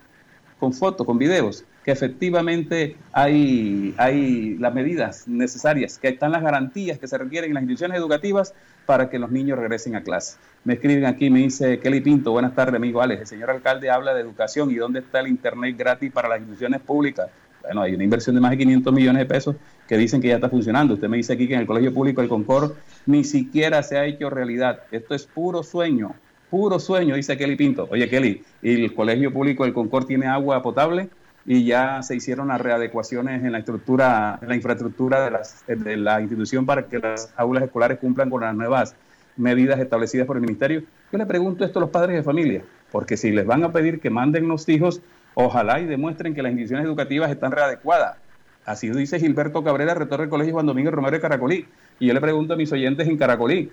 con fotos, con videos, que efectivamente hay, hay las medidas necesarias, que están las garantías que se requieren en las instituciones educativas para que los niños regresen a clase. Me escriben aquí, me dice Kelly Pinto, buenas tardes, amigo Alex. El señor alcalde habla de educación y dónde está el Internet gratis para las instituciones públicas. Bueno, hay una inversión de más de 500 millones de pesos que dicen que ya está funcionando. Usted me dice aquí que en el Colegio Público el Concord ni siquiera se ha hecho realidad. Esto es puro sueño, puro sueño, dice Kelly Pinto. Oye, Kelly, ¿y el Colegio Público el Concord tiene agua potable? Y ya se hicieron las readecuaciones en la estructura, en la infraestructura de, las, de la institución para que las aulas escolares cumplan con las nuevas medidas establecidas por el ministerio. Yo le pregunto esto a los padres de familia, porque si les van a pedir que manden los hijos Ojalá y demuestren que las instituciones educativas están readecuadas. Así dice Gilberto Cabrera, rector del Colegio Juan Domingo Romero de Caracolí. Y yo le pregunto a mis oyentes en Caracolí,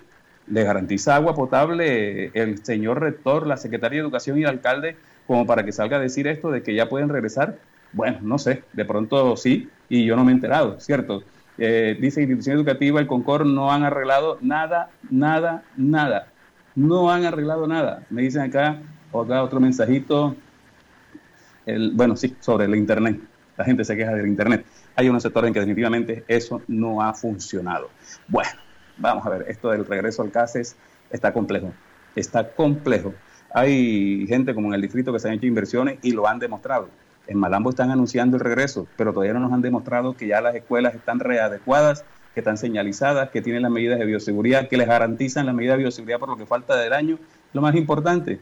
¿le garantiza agua potable el señor rector, la secretaria de Educación y el alcalde como para que salga a decir esto de que ya pueden regresar? Bueno, no sé, de pronto sí, y yo no me he enterado, ¿cierto? Eh, dice institución educativa, el Concord no han arreglado nada, nada, nada. No han arreglado nada. Me dicen acá, acá otro mensajito, bueno, sí, sobre el Internet. La gente se queja del Internet. Hay unos sectores en que definitivamente eso no ha funcionado. Bueno, vamos a ver, esto del regreso al CASES está complejo. Está complejo. Hay gente como en el distrito que se han hecho inversiones y lo han demostrado. En Malambo están anunciando el regreso, pero todavía no nos han demostrado que ya las escuelas están readecuadas, que están señalizadas, que tienen las medidas de bioseguridad, que les garantizan las medidas de bioseguridad por lo que falta del año. Lo más importante,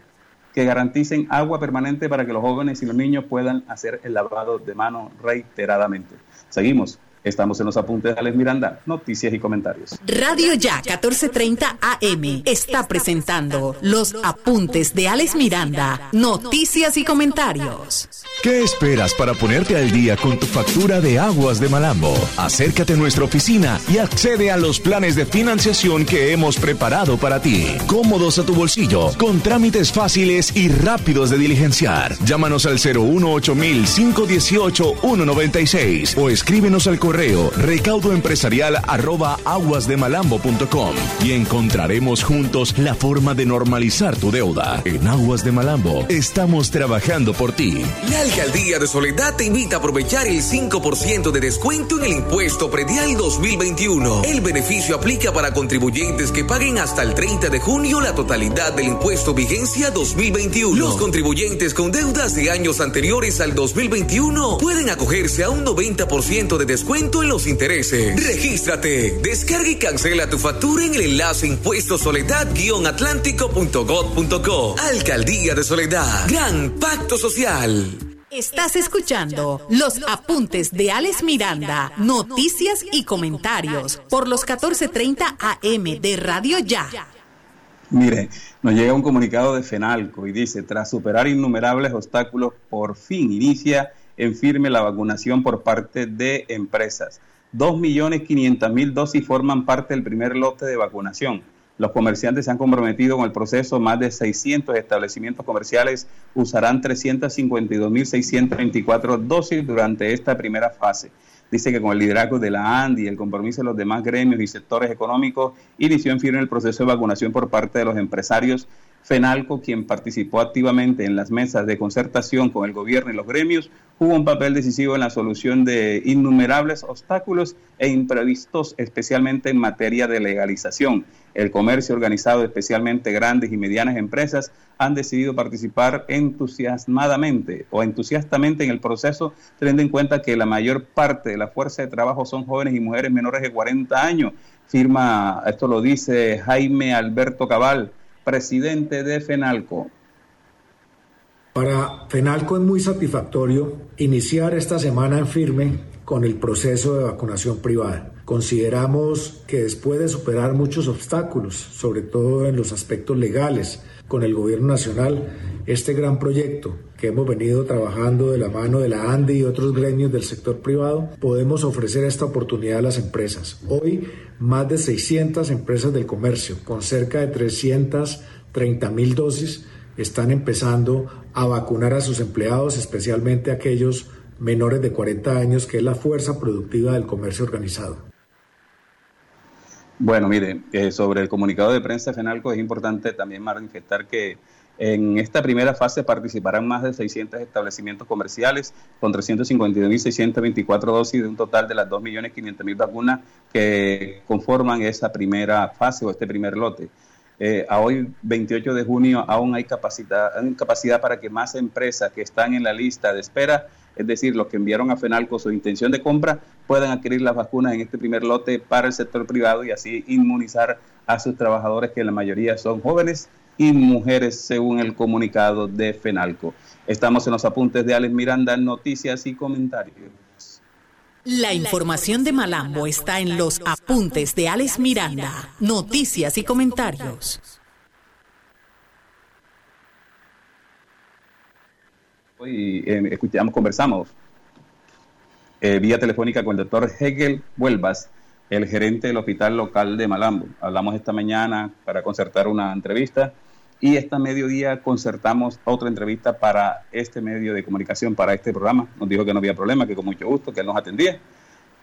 que garanticen agua permanente para que los jóvenes y los niños puedan hacer el lavado de mano reiteradamente. Seguimos. Estamos en los apuntes de Alex Miranda, noticias y comentarios. Radio Ya 1430 AM está presentando los apuntes de Alex Miranda, noticias y comentarios. ¿Qué esperas para ponerte al día con tu factura de aguas de Malambo? Acércate a nuestra oficina y accede a los planes de financiación que hemos preparado para ti. Cómodos a tu bolsillo, con trámites fáciles y rápidos de diligenciar. Llámanos al 018 518 196 o escríbenos al correo correo recaudoempresarial arroba aguasdemalambo.com y encontraremos juntos la forma de normalizar tu deuda. En Aguas de Malambo estamos trabajando por ti. La Alcaldía de Soledad te invita a aprovechar el 5% de descuento en el impuesto predial 2021. El beneficio aplica para contribuyentes que paguen hasta el 30 de junio la totalidad del impuesto vigencia 2021. Los contribuyentes con deudas de años anteriores al 2021 pueden acogerse a un 90% de descuento en los intereses. Regístrate, descarga y cancela tu factura en el enlace impuesto soledad-atlántico.gov.co. Alcaldía de Soledad. Gran Pacto Social. Estás escuchando los apuntes de Alex Miranda, noticias y comentarios por los 14:30 AM de Radio Ya. Mire, nos llega un comunicado de FENALCO y dice, tras superar innumerables obstáculos, por fin inicia en firme la vacunación por parte de empresas. 2.500.000 dosis forman parte del primer lote de vacunación. Los comerciantes se han comprometido con el proceso. Más de 600 establecimientos comerciales usarán 352.624 dosis durante esta primera fase. Dice que con el liderazgo de la ANDI y el compromiso de los demás gremios y sectores económicos, inició en firme el proceso de vacunación por parte de los empresarios FENALCO, quien participó activamente en las mesas de concertación con el gobierno y los gremios, jugó un papel decisivo en la solución de innumerables obstáculos e imprevistos, especialmente en materia de legalización. El comercio organizado, especialmente grandes y medianas empresas, han decidido participar entusiasmadamente o entusiastamente en el proceso, teniendo en cuenta que la mayor parte de la fuerza de trabajo son jóvenes y mujeres menores de 40 años. Firma, esto lo dice Jaime Alberto Cabal, presidente de FENALCO. Para FENALCO es muy satisfactorio iniciar esta semana en firme con el proceso de vacunación privada. Consideramos que después de superar muchos obstáculos, sobre todo en los aspectos legales, con el gobierno nacional, este gran proyecto que hemos venido trabajando de la mano de la ANDI y otros gremios del sector privado, podemos ofrecer esta oportunidad a las empresas. Hoy, más de 600 empresas del comercio, con cerca de 330 mil dosis, están empezando a vacunar a sus empleados, especialmente aquellos menores de 40 años, que es la fuerza productiva del comercio organizado. Bueno, mire, eh, sobre el comunicado de prensa de FENALCO es importante también manifestar que en esta primera fase participarán más de 600 establecimientos comerciales con 352.624 dosis de un total de las 2.500.000 vacunas que conforman esa primera fase o este primer lote. Eh, a hoy, 28 de junio, aún hay capacidad, hay capacidad para que más empresas que están en la lista de espera, es decir, los que enviaron a FENALCO su intención de compra, puedan adquirir las vacunas en este primer lote para el sector privado y así inmunizar a sus trabajadores, que la mayoría son jóvenes y mujeres, según el comunicado de FENALCO. Estamos en los apuntes de Alex Miranda, noticias y comentarios. La información de Malambo está en los apuntes de Alex Miranda, noticias y comentarios. Hoy eh, escuchamos, conversamos eh, vía telefónica con el doctor Hegel Huelvas, el gerente del hospital local de Malambo. Hablamos esta mañana para concertar una entrevista y esta mediodía concertamos otra entrevista para este medio de comunicación, para este programa. Nos dijo que no había problema, que con mucho gusto, que él nos atendía,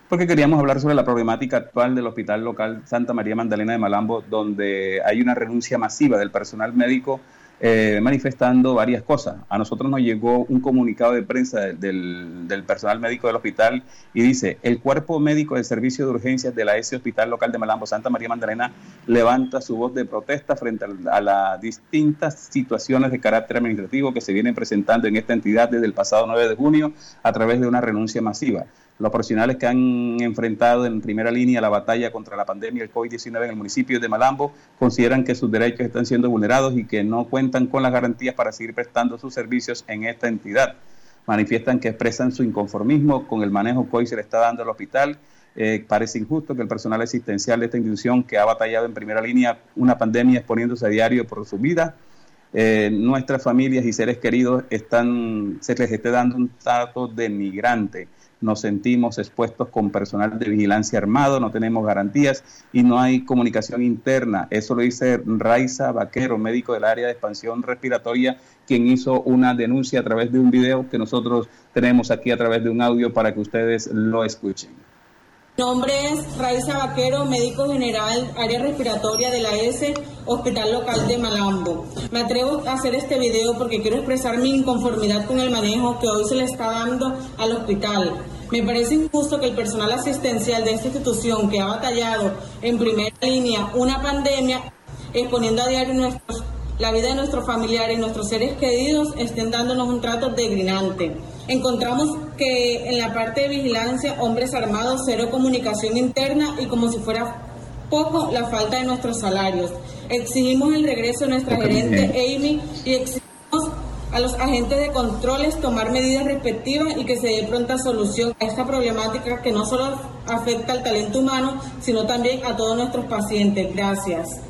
porque queríamos hablar sobre la problemática actual del Hospital Local Santa María Magdalena de Malambo, donde hay una renuncia masiva del personal médico eh, manifestando varias cosas. A nosotros nos llegó un comunicado de prensa del, del, personal médico del hospital y dice, el cuerpo médico del servicio de urgencias de la S Hospital Local de Malambo, Santa María Magdalena, levanta su voz de protesta frente a, a las distintas situaciones de carácter administrativo que se vienen presentando en esta entidad desde el pasado 9 de junio a través de una renuncia masiva. Los profesionales que han enfrentado en primera línea la batalla contra la pandemia del COVID-19 en el municipio de Malambo consideran que sus derechos están siendo vulnerados y que no cuentan con las garantías para seguir prestando sus servicios en esta entidad. Manifiestan que expresan su inconformismo con el manejo que hoy se le está dando al hospital. Eh, parece injusto que el personal asistencial de esta institución que ha batallado en primera línea una pandemia exponiéndose a diario por su vida, eh, nuestras familias y seres queridos están, se les esté dando un trato de migrante nos sentimos expuestos con personal de vigilancia armado, no tenemos garantías y no hay comunicación interna. Eso lo dice Raiza Vaquero, médico del área de expansión respiratoria, quien hizo una denuncia a través de un video que nosotros tenemos aquí a través de un audio para que ustedes lo escuchen. Mi nombre es Raiza Vaquero, médico general, área respiratoria de la S, Hospital Local de Malambo. Me atrevo a hacer este video porque quiero expresar mi inconformidad con el manejo que hoy se le está dando al hospital. Me parece injusto que el personal asistencial de esta institución que ha batallado en primera línea una pandemia, exponiendo a diario nuestros, la vida de nuestros familiares y nuestros seres queridos, estén dándonos un trato degradante. Encontramos que en la parte de vigilancia, hombres armados, cero comunicación interna y como si fuera poco la falta de nuestros salarios. Exigimos el regreso de nuestra gerente Amy y exigimos a los agentes de controles tomar medidas respectivas y que se dé pronta solución a esta problemática que no solo afecta al talento humano, sino también a todos nuestros pacientes. Gracias.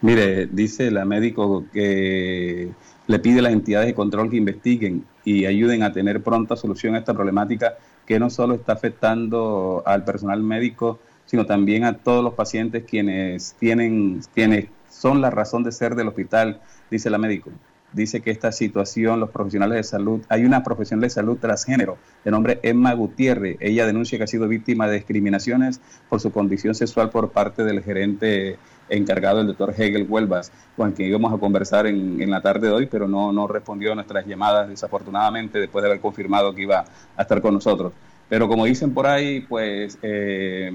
Mire, dice la médico que le pide a las entidades de control que investiguen y ayuden a tener pronta solución a esta problemática que no solo está afectando al personal médico, sino también a todos los pacientes quienes tienen, quienes son la razón de ser del hospital, dice la médico. Dice que esta situación, los profesionales de salud, hay una profesional de salud transgénero de nombre Emma Gutiérrez. Ella denuncia que ha sido víctima de discriminaciones por su condición sexual por parte del gerente encargado, el doctor Hegel Huelvas, con quien íbamos a conversar en, la tarde de hoy, pero no, no respondió a nuestras llamadas, desafortunadamente, después de haber confirmado que iba a estar con nosotros. Pero como dicen por ahí, pues eh,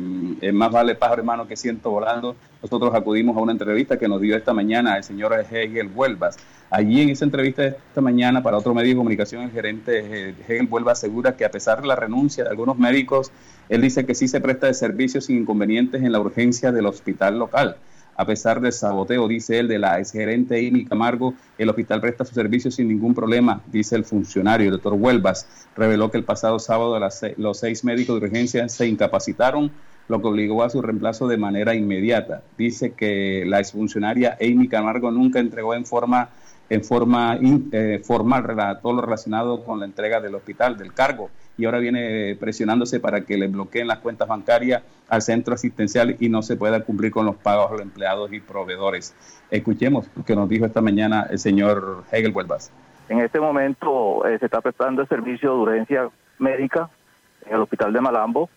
más vale pájaro hermano que ciento volando. Nosotros acudimos a una entrevista que nos dio esta mañana el señor Hegel Huelvas. Allí en esa entrevista esta mañana para otro medio de comunicación, el gerente Hegel Huelvas asegura que a pesar de la renuncia de algunos médicos, él dice que sí se presta de servicios sin inconvenientes en la urgencia del hospital local. A pesar del saboteo, dice él, de la exgerente Amy Camargo, el hospital presta sus servicios sin ningún problema, dice el funcionario. El doctor Huelvas reveló que el pasado sábado los seis médicos de urgencia se incapacitaron, lo que obligó a su reemplazo de manera inmediata. Dice que la exfuncionaria Amy Camargo nunca entregó en forma en forma eh, formal todo lo relacionado con la entrega del hospital, del cargo, y ahora viene presionándose para que le bloqueen las cuentas bancarias al centro asistencial y no se pueda cumplir con los pagos a los empleados y proveedores. Escuchemos lo que nos dijo esta mañana el señor Hegel Huelvas. En este momento eh, se está prestando el servicio de urgencia médica en el hospital de Malambo.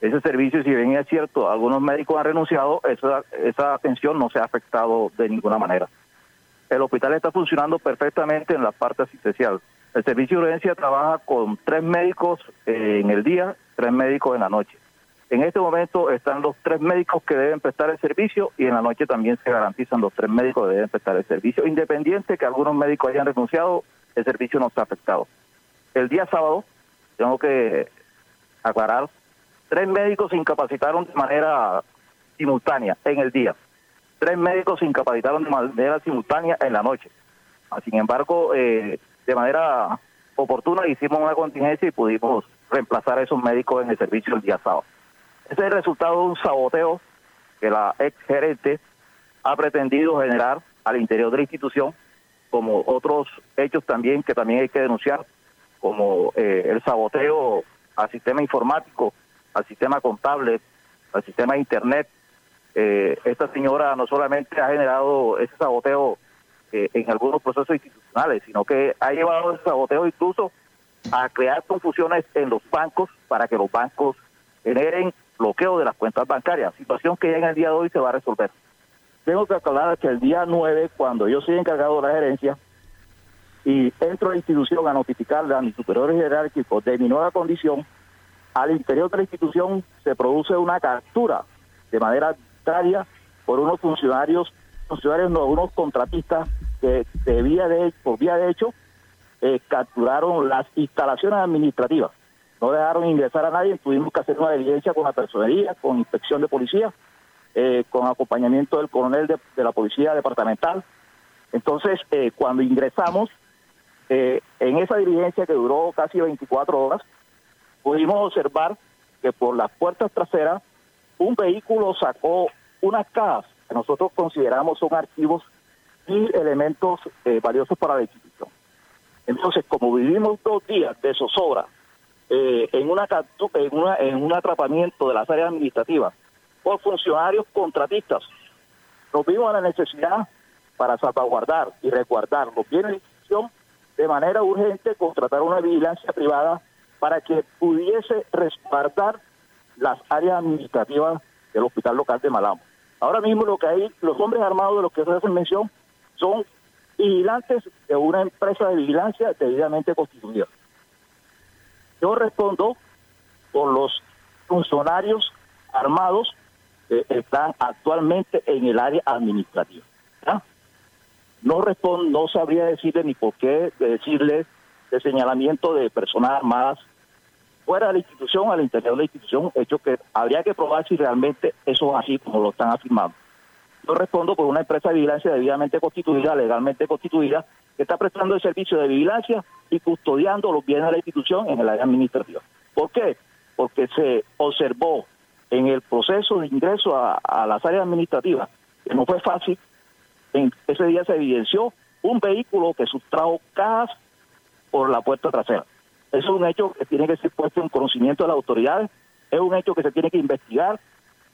Ese servicio, si bien es cierto, algunos médicos han renunciado, esa, esa atención no se ha afectado de ninguna manera el hospital está funcionando perfectamente en la parte asistencial. El servicio de urgencia trabaja con tres médicos eh, en el día, tres médicos en la noche. En este momento están los tres médicos que deben prestar el servicio y en la noche también se garantizan los tres médicos que deben prestar el servicio. Independiente que algunos médicos hayan renunciado, el servicio no está afectado. El día sábado, tengo que aclarar, tres médicos se incapacitaron de manera simultánea en el día tres médicos se incapacitaron de manera simultánea en la noche. Sin embargo, eh, de manera oportuna hicimos una contingencia y pudimos reemplazar a esos médicos en el servicio el día sábado. Ese es el resultado de un saboteo que la ex gerente ha pretendido generar al interior de la institución, como otros hechos también que también hay que denunciar, como eh, el saboteo al sistema informático, al sistema contable, al sistema internet, eh, esta señora no solamente ha generado ese saboteo eh, en algunos procesos institucionales, sino que ha llevado ese saboteo incluso a crear confusiones en los bancos para que los bancos generen bloqueo de las cuentas bancarias, situación que ya en el día de hoy se va a resolver. Tengo que aclarar que el día 9, cuando yo soy encargado de la gerencia y entro a la institución a notificarle a mis superiores jerárquicos de mi nueva condición, al interior de la institución se produce una captura de manera por unos funcionarios, funcionarios no, unos contratistas de vía de, por vía de hecho eh, capturaron las instalaciones administrativas. No dejaron ingresar a nadie, tuvimos que hacer una diligencia con la personería, con inspección de policía, eh, con acompañamiento del coronel de, la policía departamental. Entonces, eh, cuando ingresamos, en esa diligencia que duró casi 24 horas, pudimos observar que por las puertas traseras un vehículo sacó unas cajas que nosotros consideramos son archivos y elementos eh, valiosos para la institución. Entonces, como vivimos dos días de zozobra eh, en, una, en, una, en un atrapamiento de las áreas administrativas por funcionarios contratistas, nos vimos la necesidad para salvaguardar y resguardar los bienes de institución de manera urgente, contratar una vigilancia privada para que pudiese resguardar las áreas administrativas del hospital local de Malamo. Ahora mismo lo que hay, los hombres armados de los que se hacen mención, son vigilantes de una empresa de vigilancia debidamente constituida. Yo respondo por los funcionarios armados que están actualmente en el área administrativa. No respondo, no sabría decirle ni por qué decirle de señalamiento de personas armadas fuera de la institución, al interior de la institución, hecho que habría que probar si realmente eso es así como lo están afirmando. Yo respondo por una empresa de vigilancia debidamente constituida, legalmente constituida, que está prestando el servicio de vigilancia y custodiando los bienes de la institución en el área administrativa. ¿Por qué? Porque se observó en el proceso de ingreso a, las áreas administrativas que no fue fácil. En ese día se evidenció un vehículo que sustrajo cajas por la puerta trasera. Eso es un hecho que tiene que ser puesto en conocimiento de las autoridades, es un hecho que se tiene que investigar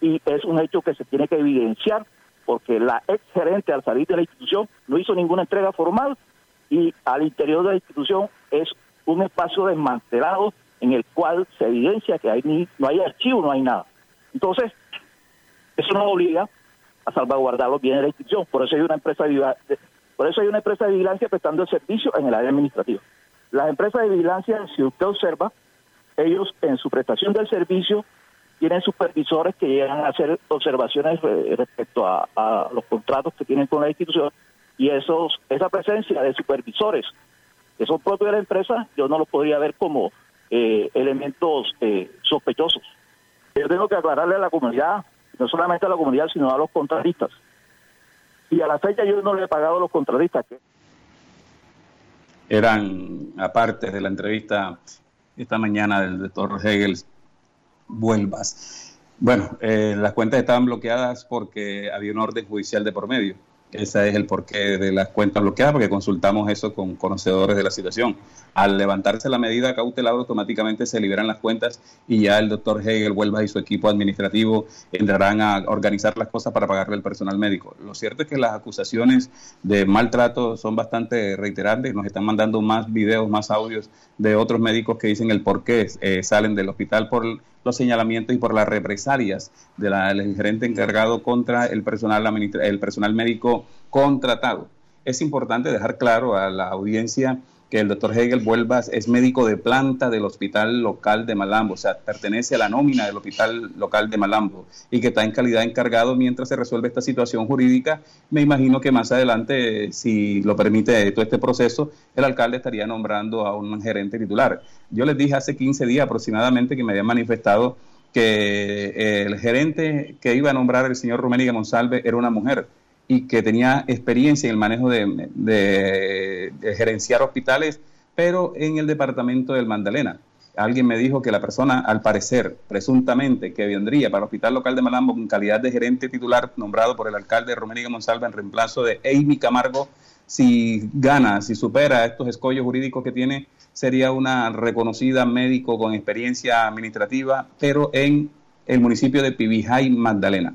y es un hecho que se tiene que evidenciar porque la ex gerente al salir de la institución no hizo ninguna entrega formal y al interior de la institución es un espacio desmantelado en el cual se evidencia que hay ni, no hay archivo, no hay nada. Entonces, eso nos obliga a salvaguardar los bienes de la institución. Por eso hay una empresa de, por eso hay una empresa de vigilancia prestando el servicio en el área administrativa. Las empresas de vigilancia, si usted observa, ellos en su prestación del servicio tienen supervisores que llegan a hacer observaciones eh, respecto a, los contratos que tienen con la institución y esos esa presencia de supervisores que son propios de la empresa, yo no los podría ver como eh, elementos eh, sospechosos. Yo tengo que aclararle a la comunidad, no solamente a la comunidad, sino a los contratistas. Y a la fecha yo no le he pagado a los contratistas. Eran, aparte de la entrevista esta mañana del doctor Hegel, vuelvas. Bueno, eh, las cuentas estaban bloqueadas porque había un orden judicial de por medio. Ese es el porqué de las cuentas bloqueadas, porque consultamos eso con conocedores de la situación. Al levantarse la medida cautelar, automáticamente se liberan las cuentas y ya el doctor Hegel Huelva y su equipo administrativo entrarán a organizar las cosas para pagarle al personal médico. Lo cierto es que las acusaciones de maltrato son bastante reiterantes. Nos están mandando más videos, más audios de otros médicos que dicen el por qué eh, salen del hospital por los señalamientos y por las represalias del gerente encargado contra el personal, el personal médico contratado. Es importante dejar claro a la audiencia que el doctor Hegel Vuelvas es médico de planta del hospital local de Malambo, o sea, pertenece a la nómina del hospital local de Malambo y que está en calidad encargado mientras se resuelve esta situación jurídica. Me imagino que más adelante, si lo permite todo este proceso, el alcalde estaría nombrando a un gerente titular. Yo les dije hace 15 días aproximadamente que me habían manifestado que el gerente que iba a nombrar el señor Rumériga Monsalve era una mujer y que tenía experiencia en el manejo de, gerenciar hospitales, pero en el departamento del Magdalena. Alguien me dijo que la persona, al parecer, presuntamente, que vendría para el Hospital Local de Malambo en calidad de gerente titular nombrado por el alcalde Romeriga Monsalva en reemplazo de Amy Camargo, si gana, si supera estos escollos jurídicos que tiene, sería una reconocida médico con experiencia administrativa, pero en el municipio de Pibijay, Magdalena,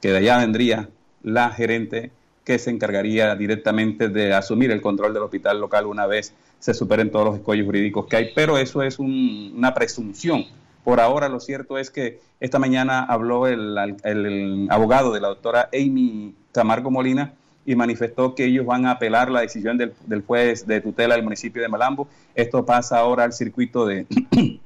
que de allá vendría la gerente que se encargaría directamente de asumir el control del hospital local una vez se superen todos los escollos jurídicos que hay, pero eso es una presunción. Por ahora lo cierto es que esta mañana habló el, abogado de la doctora Amy Camargo Molina y manifestó que ellos van a apelar la decisión del, juez de tutela del municipio de Malambo. Esto pasa ahora al circuito de,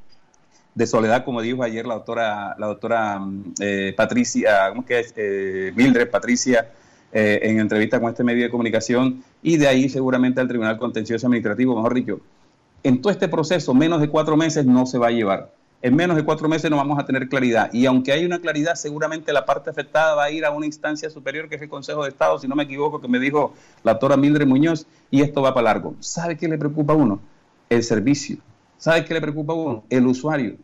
de soledad, como dijo ayer la doctora, la doctora eh, Patricia, ¿cómo que es? Eh, Mildred Patricia, eh, en entrevista con este medio de comunicación, y de ahí seguramente al Tribunal Contencioso Administrativo, mejor dicho. En todo este proceso, menos de cuatro meses no se va a llevar. En menos de cuatro meses no vamos a tener claridad. Y aunque hay una claridad, seguramente la parte afectada va a ir a una instancia superior, que es el Consejo de Estado, si no me equivoco, que me dijo la doctora Mildred Muñoz, y esto va para largo. ¿Sabe qué le preocupa a uno? El servicio ¿Sabe qué le preocupa a uno? El usuario.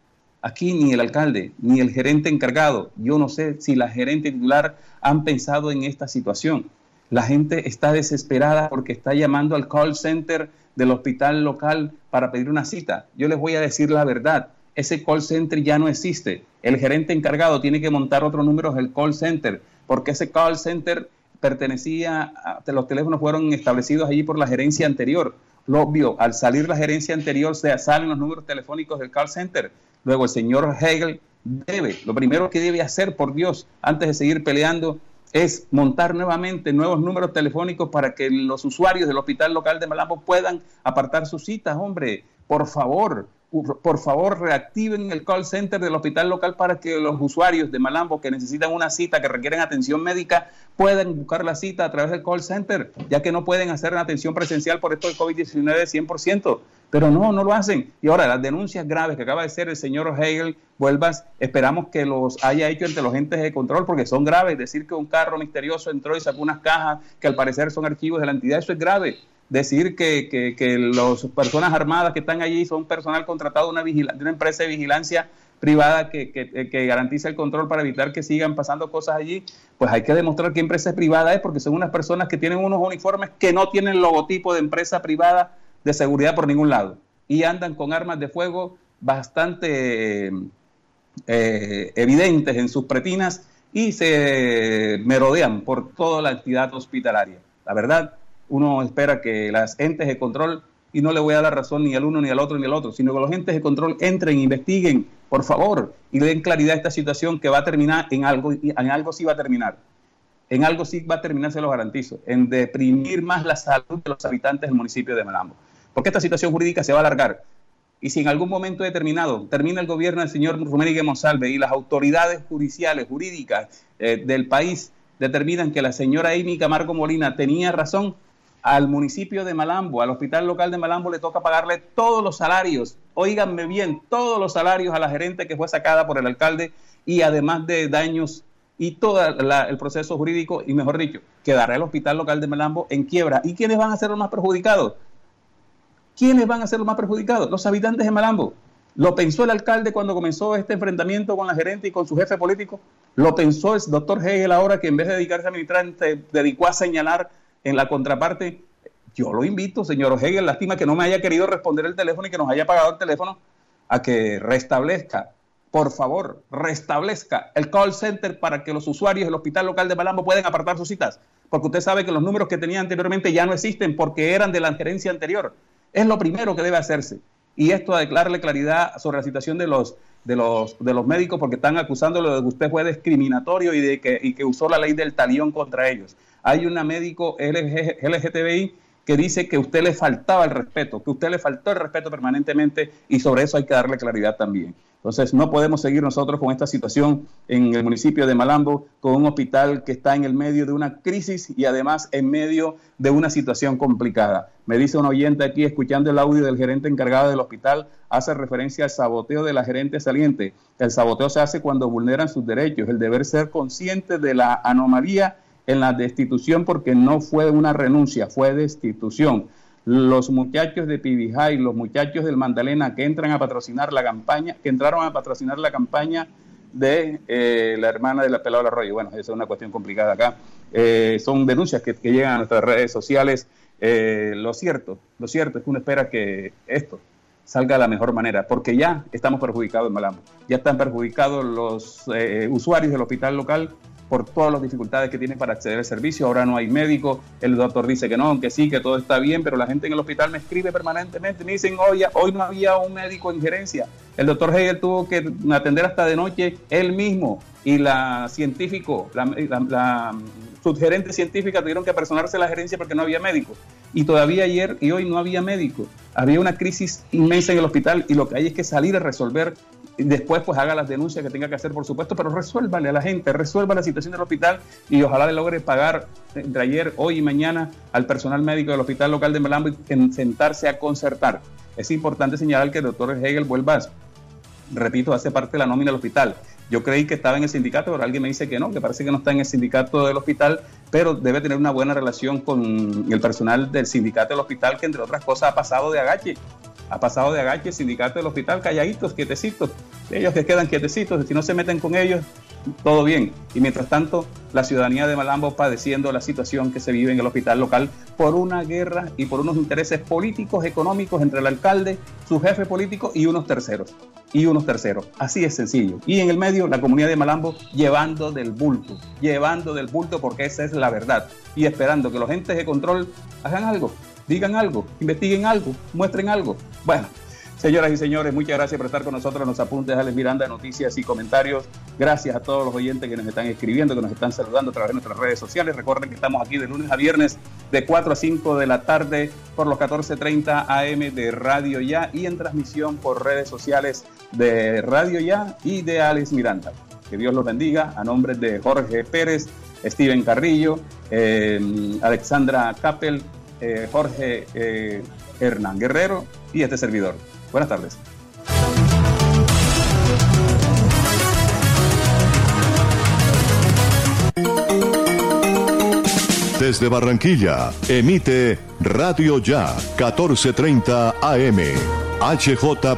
Aquí ni el alcalde, ni el gerente encargado, yo no sé si la gerente titular han pensado en esta situación. La gente está desesperada porque está llamando al call center del hospital local para pedir una cita. Yo les voy a decir la verdad, ese call center ya no existe. El gerente encargado tiene que montar otros números del call center, porque ese call center pertenecía, a, los teléfonos fueron establecidos allí por la gerencia anterior. Lo obvio, al salir la gerencia anterior, se salen los números telefónicos del call center. Luego el señor Hegel debe, lo primero que debe hacer, por Dios, antes de seguir peleando, es montar nuevamente nuevos números telefónicos para que los usuarios del hospital local de Malambo puedan apartar sus citas, hombre. Por favor, por favor reactiven el call center del hospital local para que los usuarios de Malambo que necesitan una cita, que requieren atención médica, puedan buscar la cita a través del call center, ya que no pueden hacer una atención presencial por esto del COVID-19 100%. Pero no, no lo hacen. Y ahora, las denuncias graves que acaba de hacer el señor Hegel, vuelvas, esperamos que los haya hecho entre los entes de control, porque son graves. Decir que un carro misterioso entró y sacó unas cajas que al parecer son archivos de la entidad, eso es grave decir que, que, las personas armadas que están allí son personal contratado de una, de una empresa de vigilancia privada que, que, garantiza el control para evitar que sigan pasando cosas allí, pues hay que demostrar qué empresa privada es, porque son unas personas que tienen unos uniformes que no tienen logotipo de empresa privada de seguridad por ningún lado y andan con armas de fuego bastante eh, evidentes en sus pretinas y se merodean por toda la entidad hospitalaria. La verdad, uno espera que las entes de control, y no le voy a dar razón ni al uno, ni al otro, ni al otro, sino que los entes de control entren, investiguen, por favor, y den claridad a esta situación que va a terminar en algo, en algo sí va a terminar. En algo sí va a terminar, se lo garantizo, en deprimir más la salud de los habitantes del municipio de Malambo. Porque esta situación jurídica se va a alargar. Y si en algún momento determinado termina el gobierno del señor Rumérigue Monsalve y las autoridades judiciales, jurídicas eh, del país determinan que la señora Amy Camargo Molina tenía razón, al municipio de Malambo, al hospital local de Malambo le toca pagarle todos los salarios, oíganme bien, todos los salarios a la gerente que fue sacada por el alcalde y además de daños y todo el proceso jurídico y mejor dicho, quedará el hospital local de Malambo en quiebra. ¿Y quiénes van a ser los más perjudicados? ¿Quiénes van a ser los más perjudicados? Los habitantes de Malambo. ¿Lo pensó el alcalde cuando comenzó este enfrentamiento con la gerente y con su jefe político? ¿Lo pensó el doctor Hegel ahora que en vez de dedicarse a administrar se dedicó a señalar en la contraparte? Yo lo invito, señor Hegel, lástima que no me haya querido responder el teléfono y que nos haya pagado el teléfono, a que restablezca, por favor, restablezca el call center para que los usuarios del hospital local de Malambo puedan apartar sus citas. Porque usted sabe que los números que tenía anteriormente ya no existen porque eran de la gerencia anterior. Es lo primero que debe hacerse. Y esto a declararle claridad sobre la situación de los, de los, de los médicos porque están acusándolo de que usted fue discriminatorio y de que, y que usó la ley del talión contra ellos. Hay una médico LGTBI que dice que usted le faltaba el respeto, que usted le faltó el respeto permanentemente y sobre eso hay que darle claridad también. Entonces, no podemos seguir nosotros con esta situación en el municipio de Malambo, con un hospital que está en el medio de una crisis y además en medio de una situación complicada. Me dice un oyente aquí, escuchando el audio del gerente encargado del hospital, hace referencia al saboteo de la gerente saliente. El saboteo se hace cuando vulneran sus derechos, el deber ser consciente de la anomalía en la destitución porque no fue una renuncia, fue destitución los muchachos de Pibijay, los muchachos del Mandalena que entran a patrocinar la campaña, que entraron a patrocinar la campaña de eh, la hermana de la Pelada Arroyo. Bueno, esa es una cuestión complicada acá. Eh, son denuncias que, llegan a nuestras redes sociales. Eh, lo cierto, lo cierto es que uno espera que esto salga de la mejor manera, porque ya estamos perjudicados en Malambo, ya están perjudicados los usuarios del hospital local por todas las dificultades que tiene para acceder al servicio. Ahora no hay médico, el doctor dice que no, que sí, que todo está bien, pero la gente en el hospital me escribe permanentemente, me dicen, hoy no había un médico en gerencia. El doctor Hegel tuvo que atender hasta de noche él mismo y la científico, la, la, subgerente científica tuvieron que personarse la gerencia porque no había médico. Y todavía ayer y hoy no había médico. Había una crisis inmensa en el hospital y lo que hay es que salir a resolver después pues haga las denuncias que tenga que hacer, por supuesto, pero resuélvale a la gente, resuelva la situación del hospital y ojalá le logre pagar entre ayer, hoy y mañana al personal médico del hospital local de Melambo y sentarse a concertar. Es importante señalar que el doctor Hegel vuelva, repito, hace parte de la nómina del hospital. Yo creí que estaba en el sindicato, pero alguien me dice que no, que parece que no está en el sindicato del hospital, pero debe tener una buena relación con el personal del sindicato del hospital, que entre otras cosas ha pasado de agache ha pasado de agache el sindicato del hospital, calladitos, quietecitos, ellos que quedan quietecitos, si no se meten con ellos, todo bien. Y mientras tanto, la ciudadanía de Malambo padeciendo la situación que se vive en el hospital local por una guerra y por unos intereses políticos, económicos entre el alcalde, su jefe político y unos terceros. Y unos terceros. Así es sencillo. Y en el medio, la comunidad de Malambo llevando del bulto, llevando del bulto porque esa es la verdad. Y esperando que los entes de control hagan algo digan algo, investiguen algo, muestren algo. Bueno, señoras y señores, muchas gracias por estar con nosotros en los apuntes de Alex Miranda, noticias y comentarios. Gracias a todos los oyentes que nos están escribiendo, que nos están saludando a través de nuestras redes sociales. Recuerden que estamos aquí de lunes a viernes de 4 a 5 de la tarde por los 14.30 AM de Radio Ya y en transmisión por redes sociales de Radio Ya y de Alex Miranda. Que Dios los bendiga. A nombre de Jorge Pérez, Steven Carrillo, eh, Alexandra Capel, eh, Jorge eh, Hernán Guerrero y este servidor. Buenas tardes. Desde Barranquilla, emite Radio Ya, 1430 AM. HJ